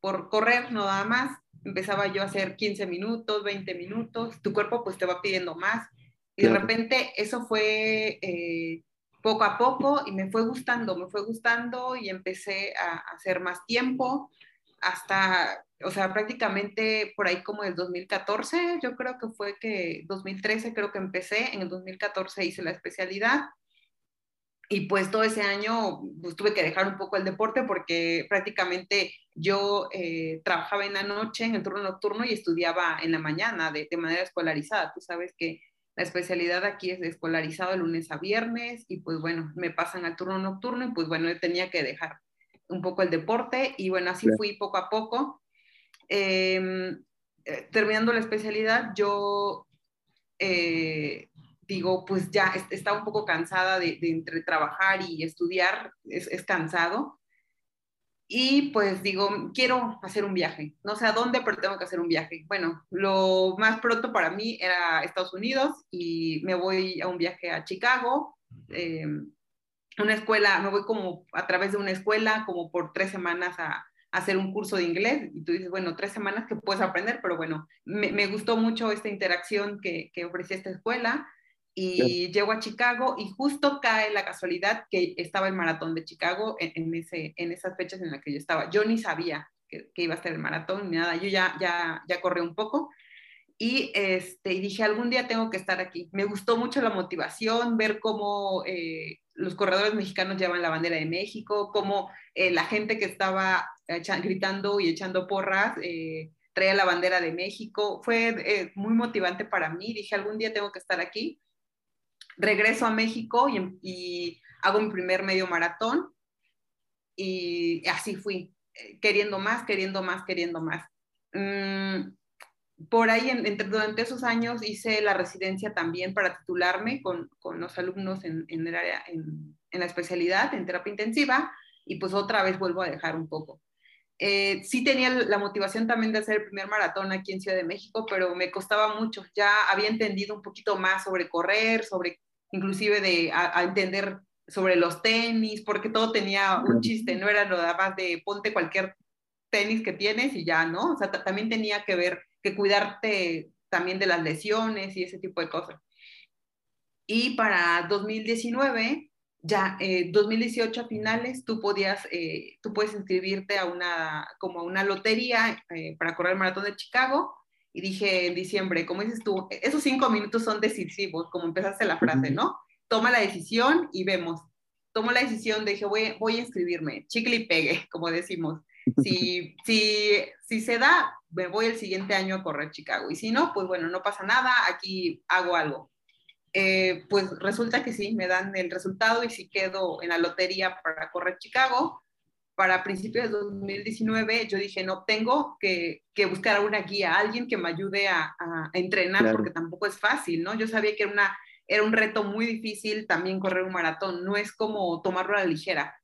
por correr, no nada más empezaba yo a hacer 15 minutos, 20 minutos, tu cuerpo pues te va pidiendo más. Y de repente eso fue eh, poco a poco y me fue gustando, me fue gustando y empecé a, hacer más tiempo hasta, o sea, prácticamente por ahí como el 2014, yo creo que fue que 2013 creo que empecé, en el 2014 hice la especialidad y pues todo ese año pues, tuve que dejar un poco el deporte porque prácticamente yo eh, trabajaba en la noche, en el turno nocturno y estudiaba en la mañana de, de, manera escolarizada. Tú sabes que la especialidad aquí es de escolarizado de lunes a viernes y pues bueno, me pasan al turno nocturno y pues bueno, yo tenía que dejar un poco el deporte y bueno, así fui poco a poco. Em, eh, terminando la especialidad, yo eh, digo, pues ya estaba un poco cansada de, entre trabajar y estudiar, es, es, cansado. Y pues digo, quiero hacer un viaje. No sé a dónde, pero tengo que hacer un viaje. Bueno, lo más pronto para mí era Estados Unidos y me voy a un viaje a Chicago. Eh, una escuela, me voy como a través de una escuela, como por tres semanas a, hacer un curso de inglés. Y tú dices, bueno, tres semanas que puedes aprender, pero bueno, me, me gustó mucho esta interacción que, que ofrecía esta escuela y llego a Chicago y justo cae la casualidad que estaba el maratón de Chicago en, ese, en esas fechas en las que yo estaba. Yo ni sabía que, iba a estar el maratón ni nada, yo ya, ya, ya corrí un poco y, este, dije, algún día tengo que estar aquí. Me gustó mucho la motivación, ver cómo eh, los corredores mexicanos llevan la bandera de México, cómo eh, la gente que estaba gritando y echando porras. Eh, traía la bandera de México, fue muy motivante para mí, dije algún día tengo que estar aquí regreso a México y, hago mi primer medio maratón y así fui, eh, queriendo más, queriendo más, queriendo más. Mm, por ahí, entre, durante esos años, hice la residencia también para titularme con, con los alumnos en, en, el área, en, en, la especialidad, en terapia intensiva, y pues otra vez vuelvo a dejar un poco. Eh, sí tenía la motivación también de hacer el primer maratón aquí en Ciudad de México, pero me costaba mucho. Ya había entendido un poquito más sobre correr, sobre inclusive de a, entender sobre los tenis, porque todo tenía un chiste, no era nada más de ponte cualquier tenis que tienes y ya, ¿no? O sea, también tenía que ver, que cuidarte también de las lesiones y ese tipo de cosas. Y para 2019, ya eh, 2018 a finales, tú podías, eh, tú puedes inscribirte a una, como a una lotería eh, para correr el maratón de Chicago y dije en diciembre, como dices tú, esos cinco minutos son decisivos, como empezaste la frase, ¿no? Toma la decisión y vemos. Tomo la decisión, dije, voy, voy a inscribirme, chicle y pegue, [laughs] como decimos. Si, [laughs] si, si se da, me voy el siguiente año a correr Chicago. Y si no, pues bueno, no pasa nada, aquí hago algo. Eh, pues resulta que sí, me dan el resultado y si quedo en la lotería para correr Chicago, para principios de 2019 yo dije, no, tengo que, que buscar una guía, alguien que me ayude a, a entrenar, porque tampoco es fácil, ¿no? Yo sabía que era, una, era un reto muy difícil también correr un maratón, no es como tomarlo a la ligera.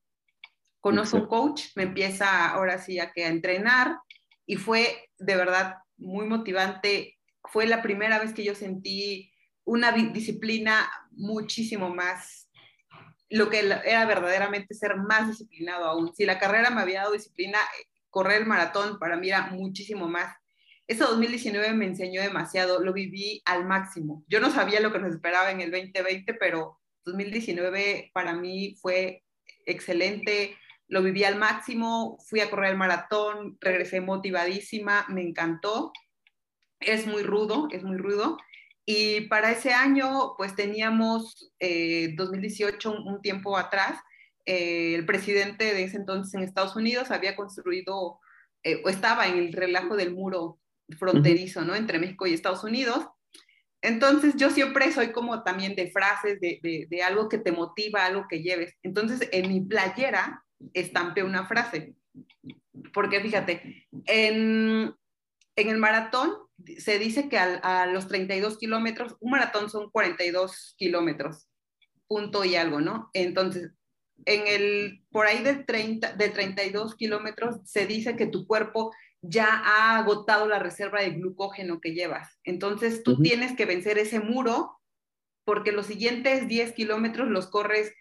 Conozco un coach, me empieza ahora sí a, que a entrenar y fue de verdad muy motivante. Fue la primera vez que yo sentí una disciplina muchísimo más lo que era verdaderamente ser más disciplinado aún. Si la carrera me había dado disciplina, correr el maratón para mí era muchísimo más. Ese 2019 me enseñó demasiado, lo viví al máximo. Yo no sabía lo que nos esperaba en el 2020, pero 2019 para mí fue excelente, lo viví al máximo, fui a correr el maratón, regresé motivadísima, me encantó. Es muy rudo, es muy rudo y para ese año, pues teníamos, 2018, eh, un, tiempo atrás, eh, el presidente de ese entonces en Estados Unidos había construido, eh, o estaba en el relajo del muro fronterizo, ¿no? Entre México y Estados Unidos. Entonces yo siempre soy como también de frases, de, de, de algo que te motiva, algo que lleves. Entonces en mi playera estampé una frase, porque fíjate, en, en el maratón se dice que a, los 32 kilómetros, un maratón son 42 kilómetros, punto y algo, ¿no? Entonces, en el, por ahí de 30, de 32 kilómetros se dice que tu cuerpo ya ha agotado la reserva de glucógeno que llevas. Entonces, tú tienes que vencer ese muro porque los siguientes 10 kilómetros los corres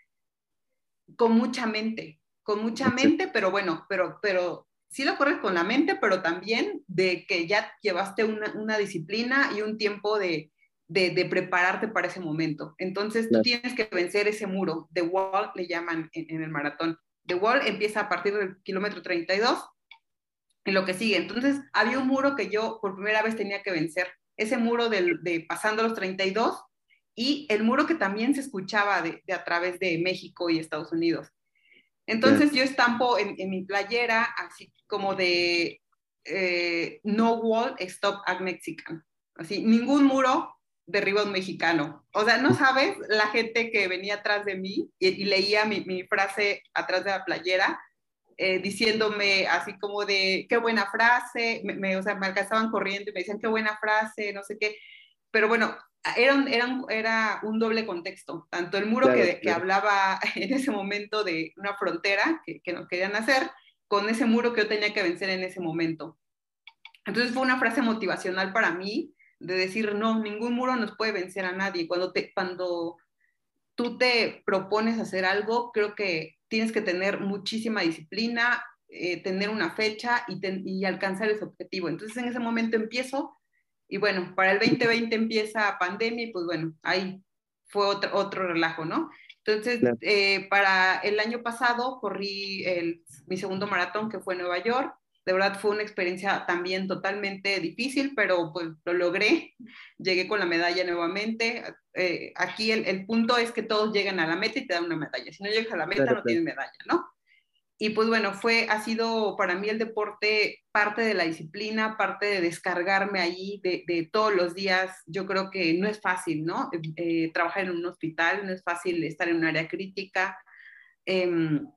con mucha mente, con mucha mente, pero bueno, pero, pero sí lo corres con la mente, pero también de que ya llevaste una, disciplina y un tiempo de, de, prepararte para ese momento. Entonces tú tienes que vencer ese muro. The Wall le llaman en, el maratón. The Wall empieza a partir del kilómetro 32 y lo que sigue. Entonces había un muro que yo por primera vez tenía que vencer. Ese muro de pasando los 32 y el muro que también se escuchaba de, a través de México y Estados Unidos. Entonces yo estampo en, mi playera así como de eh, No Wall, Stop a Mexican. Así, ningún muro derriba un mexicano. O sea, no sabes la gente que venía atrás de mí y, leía mi, frase atrás de la playera, eh, diciéndome así como de, qué buena frase, me, o sea, me alcanzaban corriendo y me decían, qué buena frase, no sé qué. Pero bueno, era, era, era un doble contexto, tanto el muro que, que, hablaba [laughs] en ese momento de una frontera que, que nos querían hacer, con ese muro que yo tenía que vencer en ese momento. Entonces fue una frase motivacional para mí de decir, no, ningún muro nos puede vencer a nadie. Cuando, te, cuando tú te propones hacer algo, creo que tienes que tener muchísima disciplina, eh, tener una fecha y, y alcanzar ese objetivo. Entonces en ese momento empiezo y bueno, para el 2020 empieza pandemia y pues bueno, ahí fue otro, otro relajo, ¿no? Entonces, eh, para el año pasado corrí el, mi segundo maratón que fue en Nueva York. De verdad fue una experiencia también totalmente difícil, pero pues lo logré. Llegué con la medalla nuevamente. Eh, aquí el, el, punto es que todos llegan a la meta y te dan una medalla. Si no llegas a la meta, no tienes medalla, ¿no? Y pues bueno, fue, ha sido para mí el deporte parte de la disciplina, parte de descargarme ahí de, todos los días. Yo creo que no es fácil, ¿no? Eh, trabajar en un hospital, no es fácil estar en un área crítica. Em,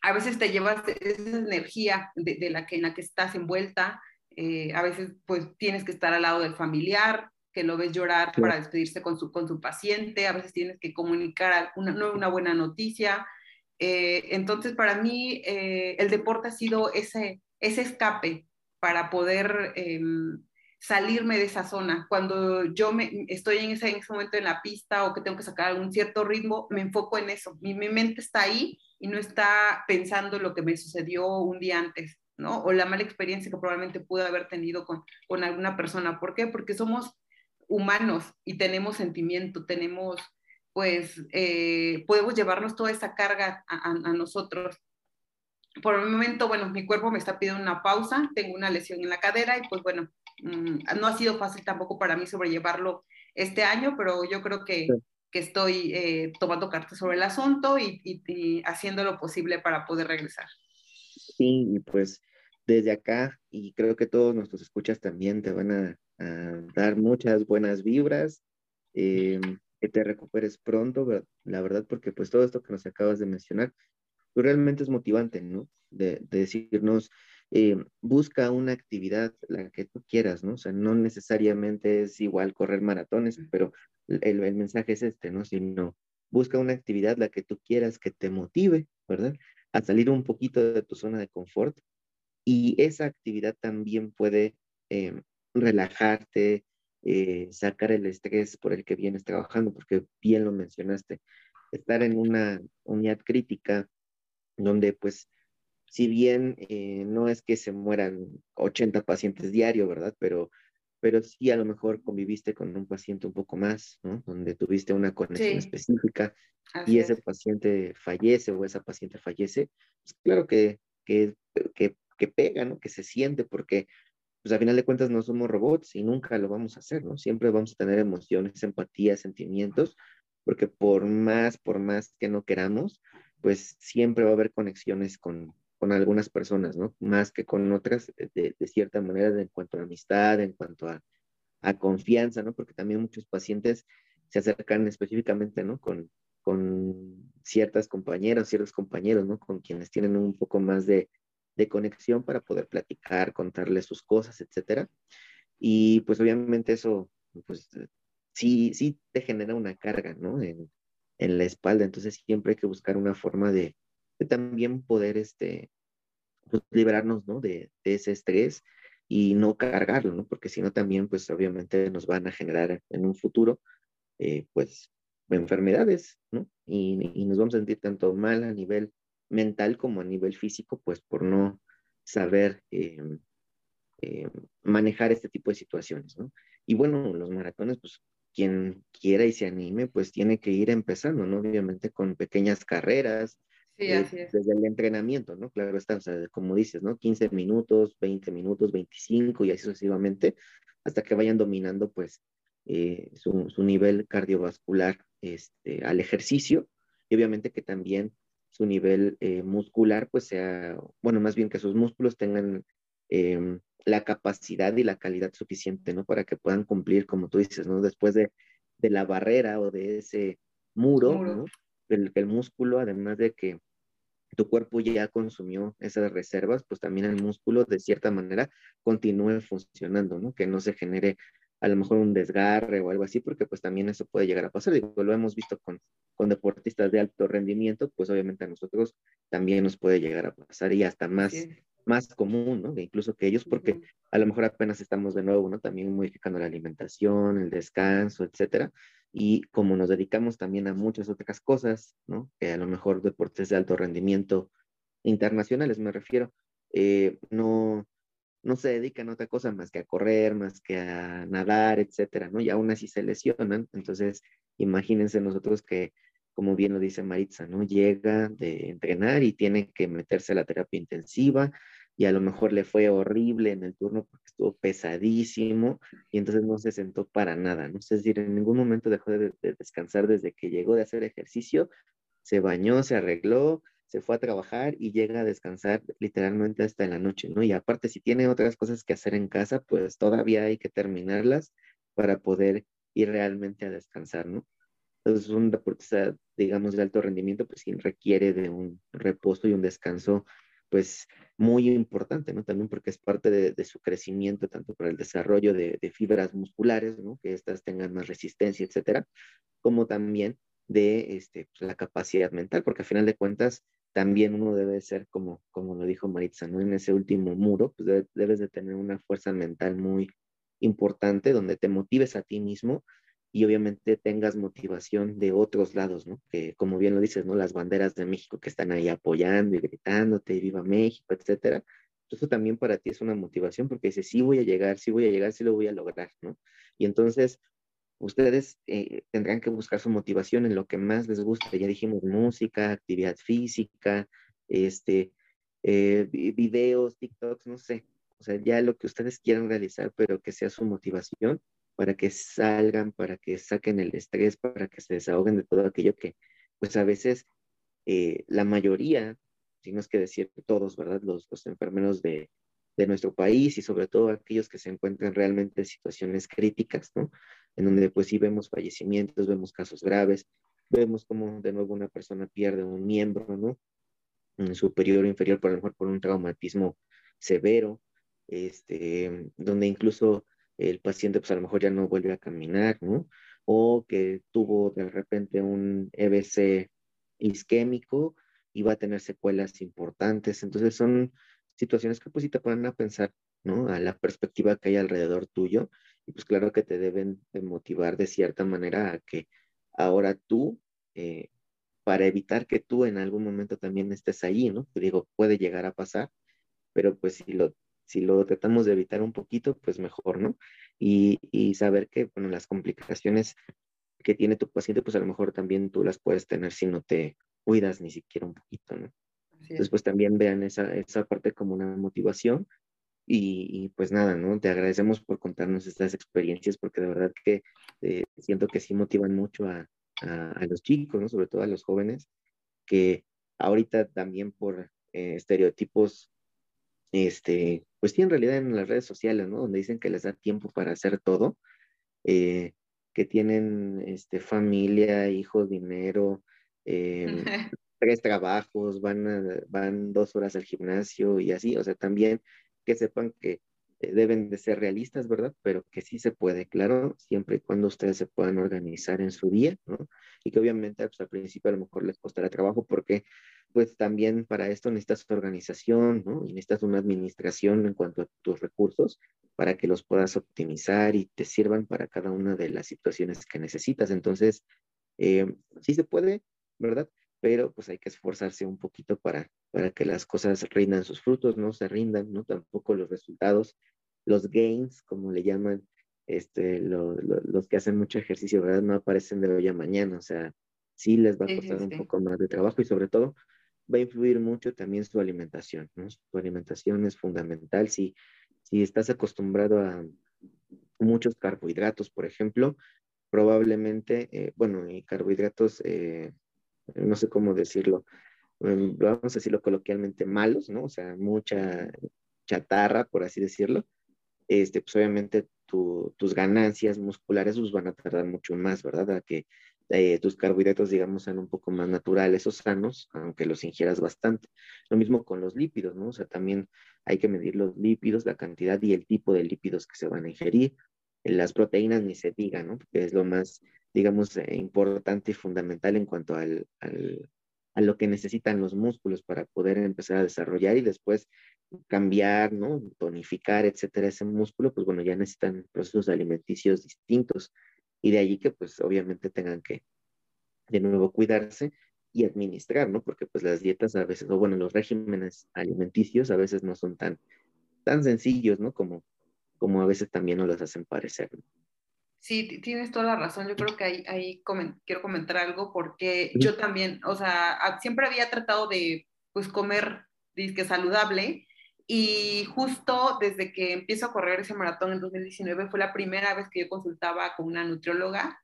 a veces te llevas esa energía de, la que, en la que estás envuelta. Eh, a veces pues tienes que estar al lado del familiar, que lo ves llorar para despedirse con su, con su paciente. A veces tienes que comunicar una, una buena noticia eh, entonces, para mí, eh, el deporte ha sido ese, ese escape para poder em, salirme de esa zona. Cuando yo me, estoy en ese, en ese, momento en la pista o que tengo que sacar algún cierto ritmo, me enfoco en eso. Mi, mi, mente está ahí y no está pensando lo que me sucedió un día antes, ¿no? O la mala experiencia que probablemente pude haber tenido con, con alguna persona. ¿Por qué? Porque somos humanos y tenemos sentimiento, tenemos pues eh, podemos llevarnos toda esa carga a, nosotros. Por el momento, bueno, mi cuerpo me está pidiendo una pausa, tengo una lesión en la cadera y pues bueno, mm, no ha sido fácil tampoco para mí sobrellevarlo este año, pero yo creo que, que estoy eh, tomando cartas sobre el asunto y, y, haciendo lo posible para poder regresar. Sí, y pues desde acá, y creo que todos nuestros escuchas también te van a, a dar muchas buenas vibras. Eh, que te recuperes pronto, la verdad, porque pues todo esto que nos acabas de mencionar, pues realmente es motivante, ¿no? De, decirnos, eh, busca una actividad, la que tú quieras, ¿no? O sea, no necesariamente es igual correr maratones, pero el, el mensaje es este, ¿no? Sino busca una actividad, la que tú quieras, que te motive, ¿verdad? A salir un poquito de tu zona de confort. Y esa actividad también puede eh, relajarte, eh, sacar el estrés por el que vienes trabajando, porque bien lo mencionaste, estar en una unidad crítica donde pues si bien eh, no es que se mueran 80 pacientes diario, ¿verdad? Pero, pero sí a lo mejor conviviste con un paciente un poco más, ¿no? Donde tuviste una conexión específica y ese paciente fallece o esa paciente fallece, pues claro que, que, que, que pega, ¿no? Que se siente porque pues a final de cuentas no somos robots y nunca lo vamos a hacer, ¿no? Siempre vamos a tener emociones, empatía, sentimientos, porque por más, por más que no queramos, pues siempre va a haber conexiones con, con algunas personas, ¿no? Más que con otras, de, de cierta manera, en cuanto a amistad, en cuanto a, a, confianza, ¿no? Porque también muchos pacientes se acercan específicamente, ¿no? Con, con ciertas compañeras, ciertos compañeros, ¿no? Con quienes tienen un poco más de, de conexión para poder platicar, contarle sus cosas, etcétera. Y pues obviamente eso, pues sí, sí te genera una carga, ¿no? En, en la espalda, entonces siempre hay que buscar una forma de, también poder, este, pues, ¿no? De, de, ese estrés y no cargarlo, ¿no? Porque si no también, pues obviamente nos van a generar en un futuro, eh, pues, enfermedades, ¿no? Y, y, nos vamos a sentir tanto mal a nivel mental como a nivel físico, pues por no saber eh, eh, manejar este tipo de situaciones, ¿no? Y bueno, los maratones, pues quien quiera y se anime, pues tiene que ir empezando, ¿no? Obviamente con pequeñas carreras, sí, eh, así es. desde el entrenamiento, ¿no? Claro está, o sea, como dices, ¿no? 15 minutos, 20 minutos, 25 y así sucesivamente, hasta que vayan dominando, pues, eh, su, su, nivel cardiovascular este, al ejercicio y obviamente que también su nivel eh, muscular, pues sea, bueno, más bien que sus músculos tengan em, la capacidad y la calidad suficiente, ¿no? Para que puedan cumplir, como tú dices, ¿no? Después de, de la barrera o de ese muro, ¿no? El, el músculo, además de que tu cuerpo ya consumió esas reservas, pues también el músculo de cierta manera continúe funcionando, ¿no? Que no se genere a lo mejor un desgarre o algo así, porque pues también eso puede llegar a pasar. Digo, lo hemos visto con, con deportistas de alto rendimiento, pues obviamente a nosotros también nos puede llegar a pasar y hasta más, más común, ¿no? Incluso que ellos, porque a lo mejor apenas estamos de nuevo, ¿no? También modificando la alimentación, el descanso, etcétera. Y como nos dedicamos también a muchas otras cosas, ¿no? Que a lo mejor deportes de alto rendimiento internacionales me refiero, eh, no, no se dedican a otra cosa más que a correr, más que a nadar, etcétera, ¿no? Y aún así se lesionan. Entonces, imagínense nosotros que, como bien lo dice Maritza, ¿no? Llega de entrenar y tiene que meterse a la terapia intensiva y a lo mejor le fue horrible en el turno porque estuvo pesadísimo y entonces no se sentó para nada, ¿no? Es decir, en ningún momento dejó de, de descansar desde que llegó de hacer ejercicio, se bañó, se arregló, se fue a trabajar y llega a descansar literalmente hasta la noche, ¿no? Y aparte, si tiene otras cosas que hacer en casa, pues todavía hay que terminarlas para poder ir realmente a descansar, ¿no? Entonces, un deportista, digamos, de alto rendimiento, pues sí requiere de un reposo y un descanso, pues muy importante, ¿no? También porque es parte de, su crecimiento, tanto para el desarrollo de, de, fibras musculares, ¿no? Que éstas tengan más resistencia, etcétera, como también de este, pues, la capacidad mental, porque a final de cuentas, también uno debe ser, como, como lo dijo Maritza, ¿no? En ese último muro, pues debes de tener una fuerza mental muy importante donde te motives a ti mismo y obviamente tengas motivación de otros lados, ¿no? Que como bien lo dices, ¿no? Las banderas de México que están ahí apoyando y gritándote, viva México, etcétera. Eso también para ti es una motivación porque dices, sí voy a llegar, sí voy a llegar, sí lo voy a lograr, ¿no? Y entonces ustedes eh, tendrán que buscar su motivación en lo que más les gusta. Ya dijimos música, actividad física, este, eh, videos, TikToks, no sé. O sea, ya lo que ustedes quieran realizar, pero que sea su motivación para que salgan, para que saquen el estrés, para que se desahoguen de todo aquello que, pues a veces, eh, la mayoría, si no es que decir todos, ¿verdad? Los, los enfermeros de, de nuestro país y sobre todo aquellos que se encuentran realmente en situaciones críticas, ¿no? En donde pues sí vemos fallecimientos, vemos casos graves, vemos como de nuevo una persona pierde un miembro, ¿no? Superior o inferior, por lo mejor por un traumatismo severo, este, donde incluso el paciente pues a lo mejor ya no vuelve a caminar, ¿no? O que tuvo de repente un EBC isquémico y va a tener secuelas importantes. Entonces son situaciones que pues sí te ponen a pensar, ¿no? A la perspectiva que hay alrededor tuyo y pues claro que te deben de motivar de cierta manera a que ahora tú, eh, para evitar que tú en algún momento también estés ahí, ¿no? Te digo, puede llegar a pasar, pero pues si lo, si lo tratamos de evitar un poquito, pues mejor, ¿no? Y, y saber que, bueno, las complicaciones que tiene tu paciente, pues a lo mejor también tú las puedes tener si no te cuidas ni siquiera un poquito, ¿no? Entonces, pues también vean esa, esa parte como una motivación. Y, pues nada, ¿no? Te agradecemos por contarnos estas experiencias porque de verdad que eh, siento que sí motivan mucho a, a, los chicos, ¿no? Sobre todo a los jóvenes, que ahorita también por eh, estereotipos, este, pues sí, en realidad en las redes sociales, ¿no? Donde dicen que les da tiempo para hacer todo, eh, que tienen este, familia, hijos, dinero, [laughs] eh, tres trabajos, van, van dos horas al gimnasio y así, o sea, también que sepan que eh, deben de ser realistas, ¿verdad? Pero que sí se puede, claro, siempre y cuando ustedes se puedan organizar en su día, ¿no? Y que obviamente pues, al principio a lo mejor les costará trabajo porque pues también para esto necesitas organización, ¿no? Y necesitas una administración en cuanto a tus recursos para que los puedas optimizar y te sirvan para cada una de las situaciones que necesitas. Entonces, eh, sí se puede, ¿verdad? Pero pues hay que esforzarse un poquito para, para que las cosas rindan sus frutos, no se rindan, ¿no? Tampoco los resultados, los gains, como le llaman este, los que hacen mucho ejercicio, ¿verdad? No aparecen de hoy a mañana, o sea, sí les va a costar un poco más de trabajo y sobre todo va a influir mucho también su alimentación, ¿no? Su alimentación es fundamental. Si, si estás acostumbrado a muchos carbohidratos, por ejemplo, probablemente, eh, bueno, y carbohidratos, eh, no sé cómo decirlo, em, vamos a decirlo coloquialmente, malos, ¿no? O sea, mucha chatarra, por así decirlo, este, pues obviamente tus ganancias musculares pues, van a tardar mucho más, ¿verdad? A que eh, tus carbohidratos, digamos, sean un poco más naturales o sanos, aunque los ingieras bastante. Lo mismo con los lípidos, ¿no? O sea, también hay que medir los lípidos, la cantidad y el tipo de lípidos que se van a ingerir. Las proteínas ni se diga, ¿no? Porque es lo más, digamos, eh, importante y fundamental en cuanto al, a lo que necesitan los músculos para poder empezar a desarrollar y después cambiar, ¿no? Tonificar, etcétera, ese músculo, pues bueno, ya necesitan procesos alimenticios distintos y de allí que pues obviamente tengan que de nuevo cuidarse y administrar, ¿no? Porque pues las dietas a veces, o bueno, los regímenes alimenticios a veces no son tan, tan sencillos, ¿no? Como, como a veces también nos las hacen parecer. Sí, tienes toda la razón. Yo creo que ahí, ahí quiero comentar algo porque yo también, o sea, siempre había tratado de pues comer disque saludable y justo desde que empiezo a correr ese maratón en 2019 fue la primera vez que yo consultaba con una nutrióloga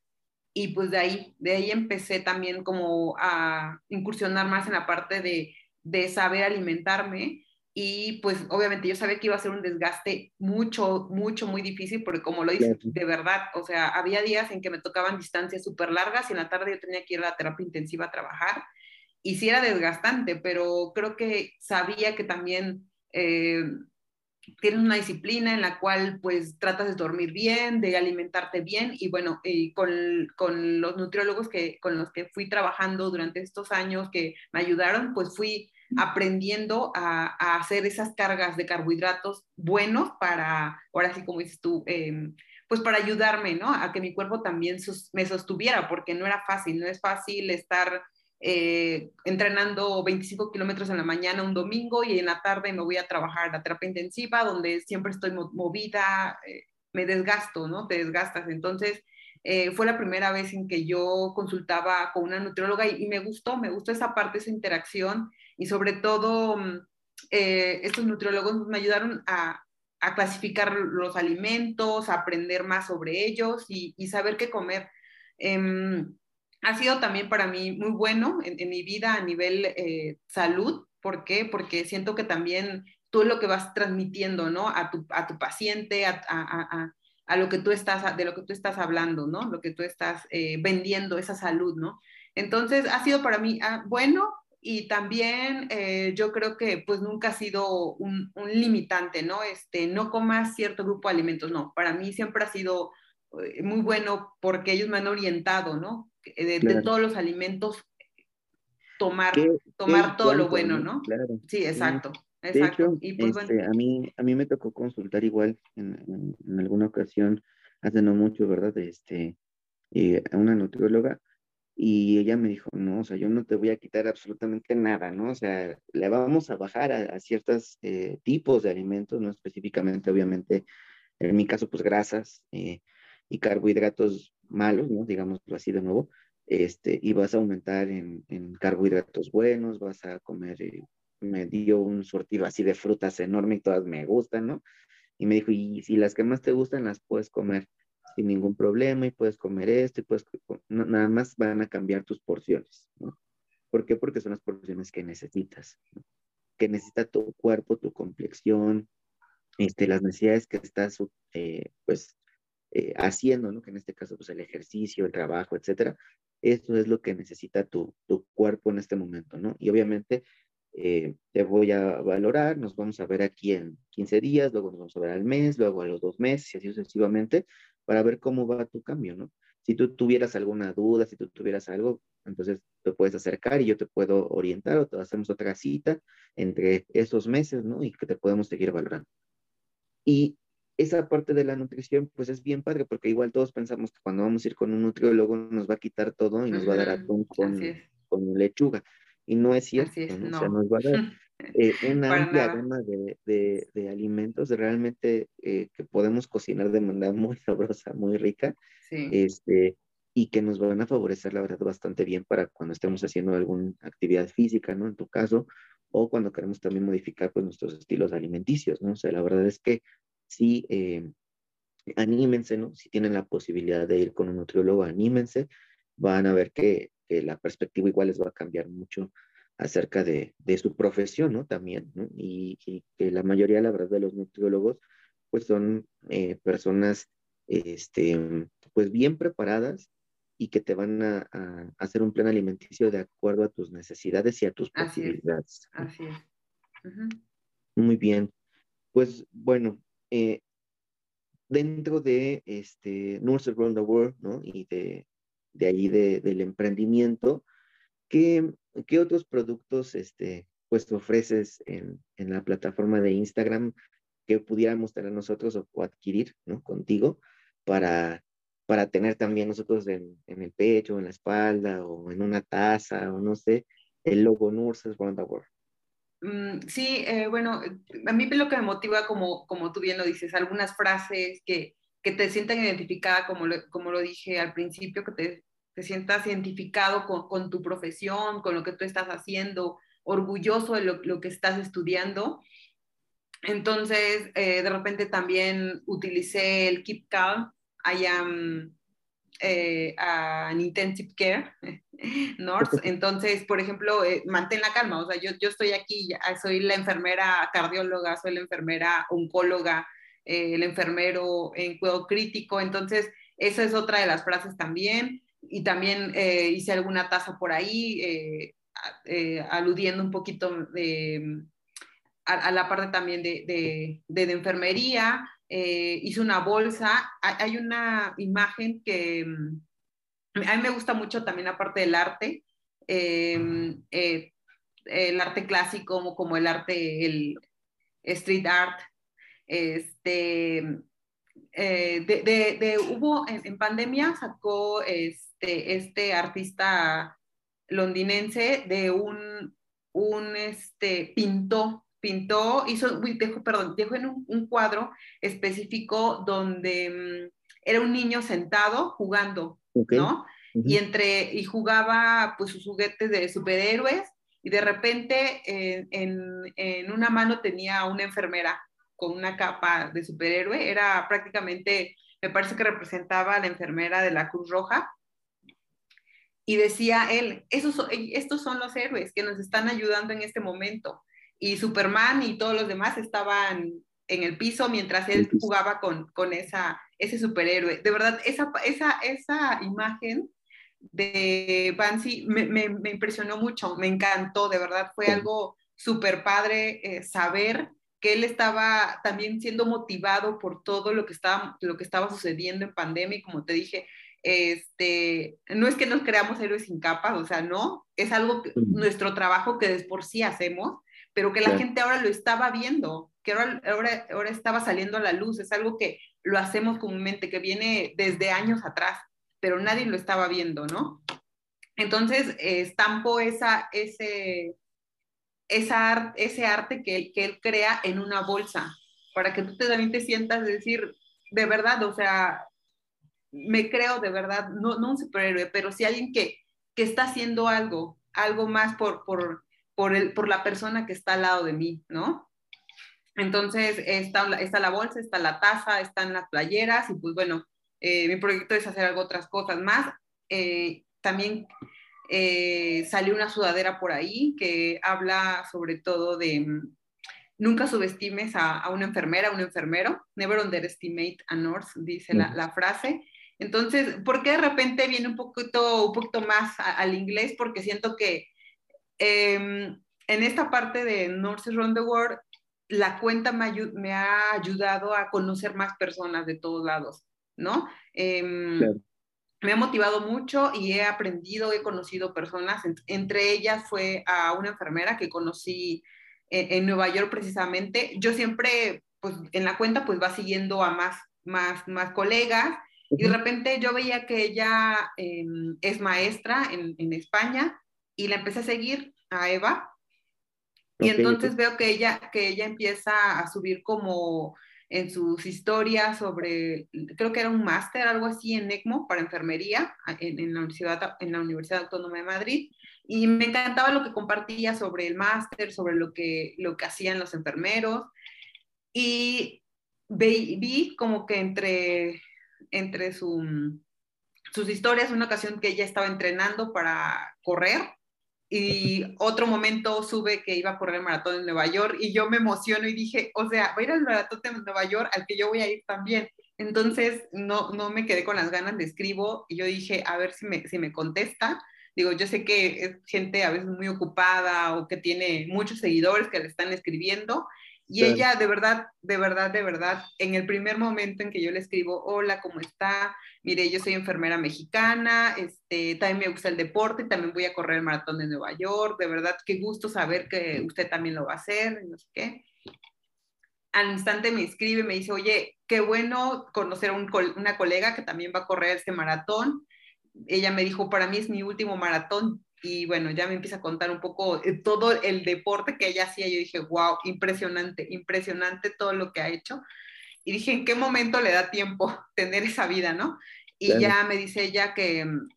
y pues de ahí, de ahí empecé también como a incursionar más en la parte de, de saber alimentarme y pues obviamente yo sabía que iba a ser un desgaste mucho, mucho, muy difícil porque como lo dices, de verdad, o sea, había días en que me tocaban distancias súper largas y en la tarde yo tenía que ir a la terapia intensiva a trabajar y sí era desgastante, pero creo que sabía que también eh, tienes una disciplina en la cual pues tratas de dormir bien, de alimentarte bien y bueno, y con, con, los nutriólogos que, con los que fui trabajando durante estos años que me ayudaron, pues fui aprendiendo a, hacer esas cargas de carbohidratos buenos para, ahora sí como dices tú, em, pues para ayudarme, ¿no? A que mi cuerpo también me sostuviera, porque no era fácil, no es fácil estar eh, entrenando 25 kilómetros en la mañana un domingo y en la tarde me voy a trabajar a terapia intensiva, donde siempre estoy movida, eh, me desgasto, ¿no? Te desgastas. Entonces, eh, fue la primera vez en que yo consultaba con una nutrióloga y, me gustó, me gustó esa parte, esa interacción y sobre todo mm, estos nutriólogos me ayudaron a, a, clasificar los alimentos, a aprender más sobre ellos y, y saber qué comer. Em, ha sido también para mí muy bueno en, mi vida a nivel eh, salud. ¿Por qué? Porque siento que también tú lo que vas transmitiendo, ¿no? A tu, a tu paciente, a, a, a, lo que tú estás, de lo que tú estás hablando, ¿no? Lo que tú estás eh, vendiendo, esa salud, ¿no? Entonces, ha sido para mí ah, bueno y también eh, yo creo que pues nunca ha sido un, un, limitante, ¿no? Este, no comas cierto grupo de alimentos, no. Para mí siempre ha sido muy bueno porque ellos me han orientado, ¿no? Eh, de, todos los alimentos, tomar, tomar todo lo bueno, ¿no? Claro. Sí, exacto. Exacto. y pues, este, a, mí, a mí me tocó consultar igual en, en, alguna ocasión, hace no mucho, ¿verdad? Este, eh, a una nutrióloga y ella me dijo, no, o sea, yo no te voy a quitar absolutamente nada, ¿no? O sea, le vamos a bajar a, ciertos eh, tipos de alimentos, no específicamente, obviamente, en mi caso, pues grasas y carbohidratos malos, ¿no? Digámoslo así de nuevo, este, y vas a aumentar en, en carbohidratos buenos, vas a comer, eh, me dio un surtido así de frutas enorme y todas me gustan, ¿no? Y me dijo, y si las que más te gustan las puedes comer sin ningún problema y puedes comer esto y puedes, nada más van a cambiar tus porciones, ¿no? ¿Por qué? Porque son las porciones que necesitas, que necesita tu cuerpo, tu complexión, este, las necesidades que estás, eh, pues, eh, haciendo, ¿no? Que en este caso, pues el ejercicio, el trabajo, etcétera. Esto es lo que necesita tu, tu cuerpo en este momento, ¿no? Y obviamente eh, te voy a valorar, nos vamos a ver aquí en 15 días, luego nos vamos a ver al mes, luego a los dos meses y así sucesivamente, para ver cómo va tu cambio, ¿no? Si tú tuvieras alguna duda, si tú tuvieras algo, entonces te puedes acercar y yo te puedo orientar o te hacemos otra cita entre esos meses, ¿no? Y que te podemos seguir valorando. Y esa parte de la nutrición, pues es bien padre, porque igual todos pensamos que cuando vamos a ir con un nutriólogo nos va a quitar todo y nos va a dar atún con, con lechuga. Y no es cierto, ¿no? O sea, nos va a dar [laughs] eh, una amplia gama de, alimentos realmente eh, que podemos cocinar de manera muy sabrosa, muy rica. Este, y que nos van a favorecer, la verdad, bastante bien para cuando estemos haciendo alguna actividad física, ¿no? En tu caso, o cuando queremos también modificar pues, nuestros estilos alimenticios, ¿no? O sea, la verdad es que sí, eh, anímense, ¿no? Si tienen la posibilidad de ir con un nutriólogo, anímense, van a ver que, la perspectiva igual les va a cambiar mucho acerca de, su profesión, ¿no? También, ¿no? Y, que la mayoría, la verdad, de los nutriólogos, pues son eh, personas, este, pues bien preparadas y que te van a, hacer un plan alimenticio de acuerdo a tus necesidades y a tus posibilidades. así es. Muy bien. Pues bueno, eh, dentro de este Nurse Around the World, ¿no? Y de, de ahí del emprendimiento, ¿qué, ¿qué, otros productos este, pues ofreces en, en, la plataforma de Instagram que pudiéramos tener nosotros o, adquirir, ¿no? Contigo para para tener también nosotros en, el pecho, en la espalda o en una taza o no sé, el logo Nurses Round the World. Mm, sí, eh, bueno, a mí lo que me motiva, como, como tú bien lo dices, algunas frases que, que te sientan identificada, como lo, como lo dije al principio, que te, te sientas identificado con, con, tu profesión, con lo que tú estás haciendo, orgulloso de lo, lo que estás estudiando. Entonces, eh, de repente también utilicé el Keep Calm, I am eh, an intensive care [laughs] nurse. Entonces, por ejemplo, eh, mantén la calma. O sea, yo, yo estoy aquí, soy la enfermera cardióloga, soy la enfermera oncóloga, eh, el enfermero en cuidado crítico. Entonces, esa es otra de las frases también. Y también eh, hice alguna taza por ahí, aludiendo un poquito a, la parte también de, de, de enfermería. Eh, hice una bolsa. Hay una imagen que mm, a mí me gusta mucho también aparte del arte, eh, el arte clásico como, el arte, el street art. Este, eh, de, hubo en, pandemia sacó este, este artista londinense de un, un este, pintó pintó, hizo, dejó, perdón, dejó en un, cuadro específico donde mm, era un niño sentado jugando, ¿no? Y entre, y jugaba pues sus juguetes de superhéroes y de repente en, una mano tenía una enfermera con una capa de superhéroe, era prácticamente, me parece que representaba a la enfermera de la Cruz Roja, y decía él, Esos, estos son los héroes que nos están ayudando en este momento y Superman y todos los demás estaban en el piso mientras él jugaba con, con esa, ese superhéroe. De verdad, esa, esa, esa imagen de Bansi me, me, impresionó mucho, me encantó, de verdad, fue algo súper padre eh, saber que él estaba también siendo motivado por todo lo que estaba, lo que estaba sucediendo en pandemia y como te dije, este, no es que nos creamos héroes sin capas, o sea, no, es algo, que, nuestro trabajo que de por sí hacemos, pero que la gente ahora lo estaba viendo, que ahora, ahora, estaba saliendo a la luz, es algo que lo hacemos comúnmente, que viene desde años atrás, pero nadie lo estaba viendo, ¿no? Entonces, estampo esa, ese, esa, ese arte que, que él crea en una bolsa, para que tú también te sientas decir, de verdad, o sea, me creo de verdad, no, no un superhéroe, pero sí alguien que, que está haciendo algo, algo más por, por, por, el, por la persona que está al lado de mí, ¿no? Entonces, está, está la bolsa, está la taza, están las playeras y pues bueno, eh, mi proyecto es hacer algo otras cosas más. Eh, también eh, salió una sudadera por ahí que habla sobre todo de mm, nunca subestimes a, una enfermera, a un enfermero, never underestimate a nurse, dice la, la, frase. Entonces, ¿por qué de repente viene un poquito, un poquito más al inglés? Porque siento que Em, en esta parte de Nurses Round the World, la cuenta me, ha ayudado a conocer más personas de todos lados, ¿no? Em, me ha motivado mucho y he aprendido, he conocido personas, entre ellas fue a una enfermera que conocí en, Nueva York precisamente. Yo siempre, pues en la cuenta, pues va siguiendo a más, más, más colegas y de repente yo veía que ella em, es maestra en, en España y la empecé a seguir a Eva Y entonces veo que ella, que ella empieza a subir como en sus historias sobre, creo que era un máster, algo así en ECMO para enfermería en, la Universidad, en la Universidad Autónoma de Madrid. Y me encantaba lo que compartía sobre el máster, sobre lo que, lo que hacían los enfermeros. Y vi, como que entre, entre su, sus historias, una ocasión que ella estaba entrenando para correr y [laughs] otro momento sube que iba a correr el maratón en Nueva York y yo me emociono y dije, o sea, voy a ir al maratón de Nueva York al que yo voy a ir también. Entonces no, no me quedé con las ganas, de escribo y yo dije, a ver si me, si me contesta. Digo, yo sé que es gente a veces muy ocupada o que tiene muchos seguidores que le están escribiendo y ella de verdad, de verdad, de verdad, en el primer momento en que yo le escribo, hola, ¿cómo está? Mire, yo soy enfermera mexicana, este, también me gusta el deporte, también voy a correr el maratón de Nueva York, de verdad, qué gusto saber que usted también lo va a hacer, no sé qué. Al instante me escribe, me dice, oye, qué bueno conocer a una colega que también va a correr este maratón. Ella me dijo, para mí es mi último maratón, y bueno, ya me empieza a contar un poco eh, todo el deporte que ella hacía. Yo dije, wow, impresionante, impresionante todo lo que ha hecho. Y dije, ¿en qué momento le da tiempo [laughs] tener esa vida, no? Y ya me dice ella que, mm,